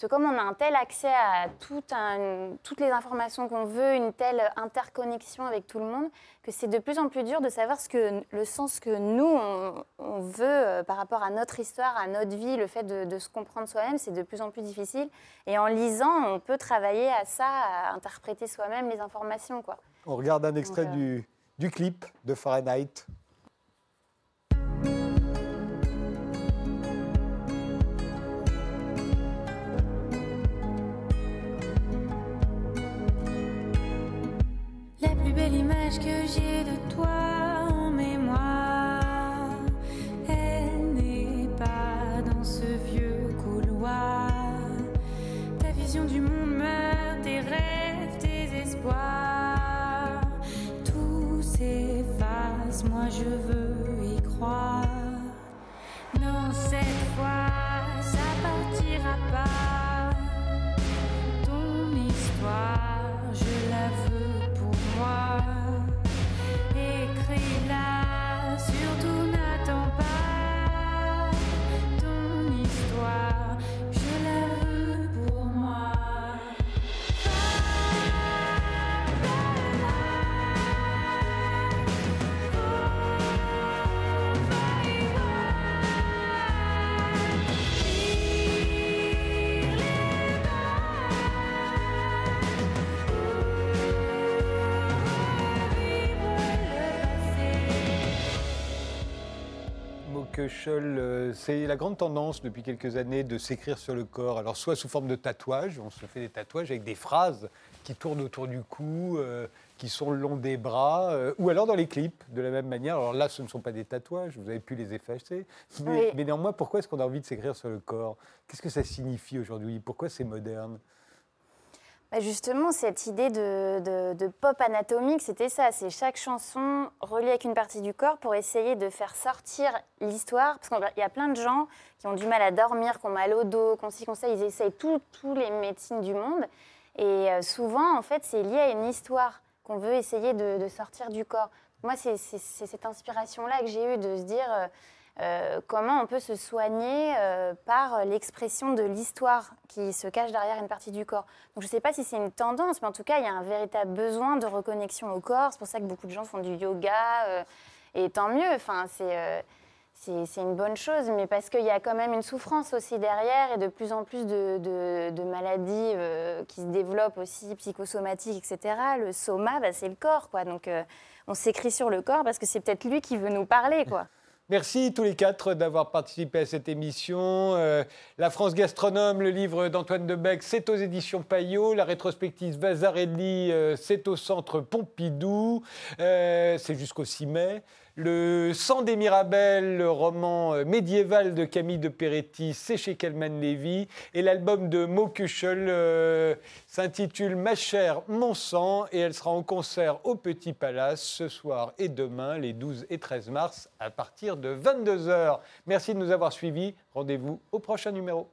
[SPEAKER 3] parce que comme on a un tel accès à tout un- toutes les informations qu'on veut, une telle interconnexion avec tout le monde, que c'est de plus en plus dur de savoir ce que, le sens que nous, on, on veut euh, par rapport à notre histoire, à notre vie, le fait de, de se comprendre soi-même, c'est de plus en plus difficile. Et en lisant, on peut travailler à ça, à interpréter soi-même les informations. Quoi.
[SPEAKER 1] On regarde un extrait
[SPEAKER 3] Donc, euh,
[SPEAKER 1] du, du clip de Fahrenheit.
[SPEAKER 6] Plus belle image que j'ai de toi
[SPEAKER 1] Euh, c'est la grande tendance depuis quelques années de s'écrire sur le corps. Alors, soit sous forme de tatouage, on se fait des tatouages avec des phrases qui tournent autour du cou, euh, qui sont le long des bras, euh, ou alors dans les clips, de la même manière. Alors là, ce ne sont pas des tatouages, vous avez pu les effacer. Mais,
[SPEAKER 3] Oui.
[SPEAKER 1] mais néanmoins, pourquoi est-ce qu'on a envie de s'écrire sur le corps? Qu'est-ce que ça signifie aujourd'hui? Pourquoi c'est moderne?
[SPEAKER 3] Bah, justement, cette idée de, pop anatomique, c'était ça. C'est chaque chanson reliée avec une partie du corps pour essayer de faire sortir l'histoire. Parce qu'il y a plein de gens qui ont du mal à dormir, qui ont mal au dos, qu'on qu'on ça. Ils essayent tous les médecines du monde. Et euh, souvent, en fait, c'est lié à une histoire qu'on veut essayer de, sortir du corps. Moi, c'est cette inspiration-là que j'ai eue de se dire euh, euh, comment on peut se soigner euh, par l'expression de l'histoire qui se cache derrière une partie du corps. Donc je ne sais pas si c'est une tendance, mais en tout cas, il y a un véritable besoin de reconnexion au corps. C'est pour ça que beaucoup de gens font du yoga. euh, et tant mieux, enfin, c'est une bonne chose, mais parce qu'il y a quand même une souffrance aussi derrière et de plus en plus de, maladies qui se développent aussi, psychosomatiques, etc. Le soma, bah, c'est le corps, quoi. Donc on s'écrit sur le corps parce que c'est peut-être lui qui veut nous parler.
[SPEAKER 1] Merci tous les quatre d'avoir participé à cette émission. Euh, la France gastronome, le livre d'Antoine Debec, c'est aux éditions Payot. La rétrospective Vasarelli, euh, c'est au centre Pompidou. Euh, c'est jusqu'au 6 mai. Le Sang des Mirabelles, le roman euh, médiéval de Camille de Peretti, c'est chez Kelman Lévy. Et l'album de Mo Kuchel euh, s'intitule Ma chère, mon sang. Et elle sera en concert au Petit Palace ce soir et demain, les 12 et 13 mars, à partir de 22h. Merci de nous avoir suivis. Rendez-vous au prochain numéro.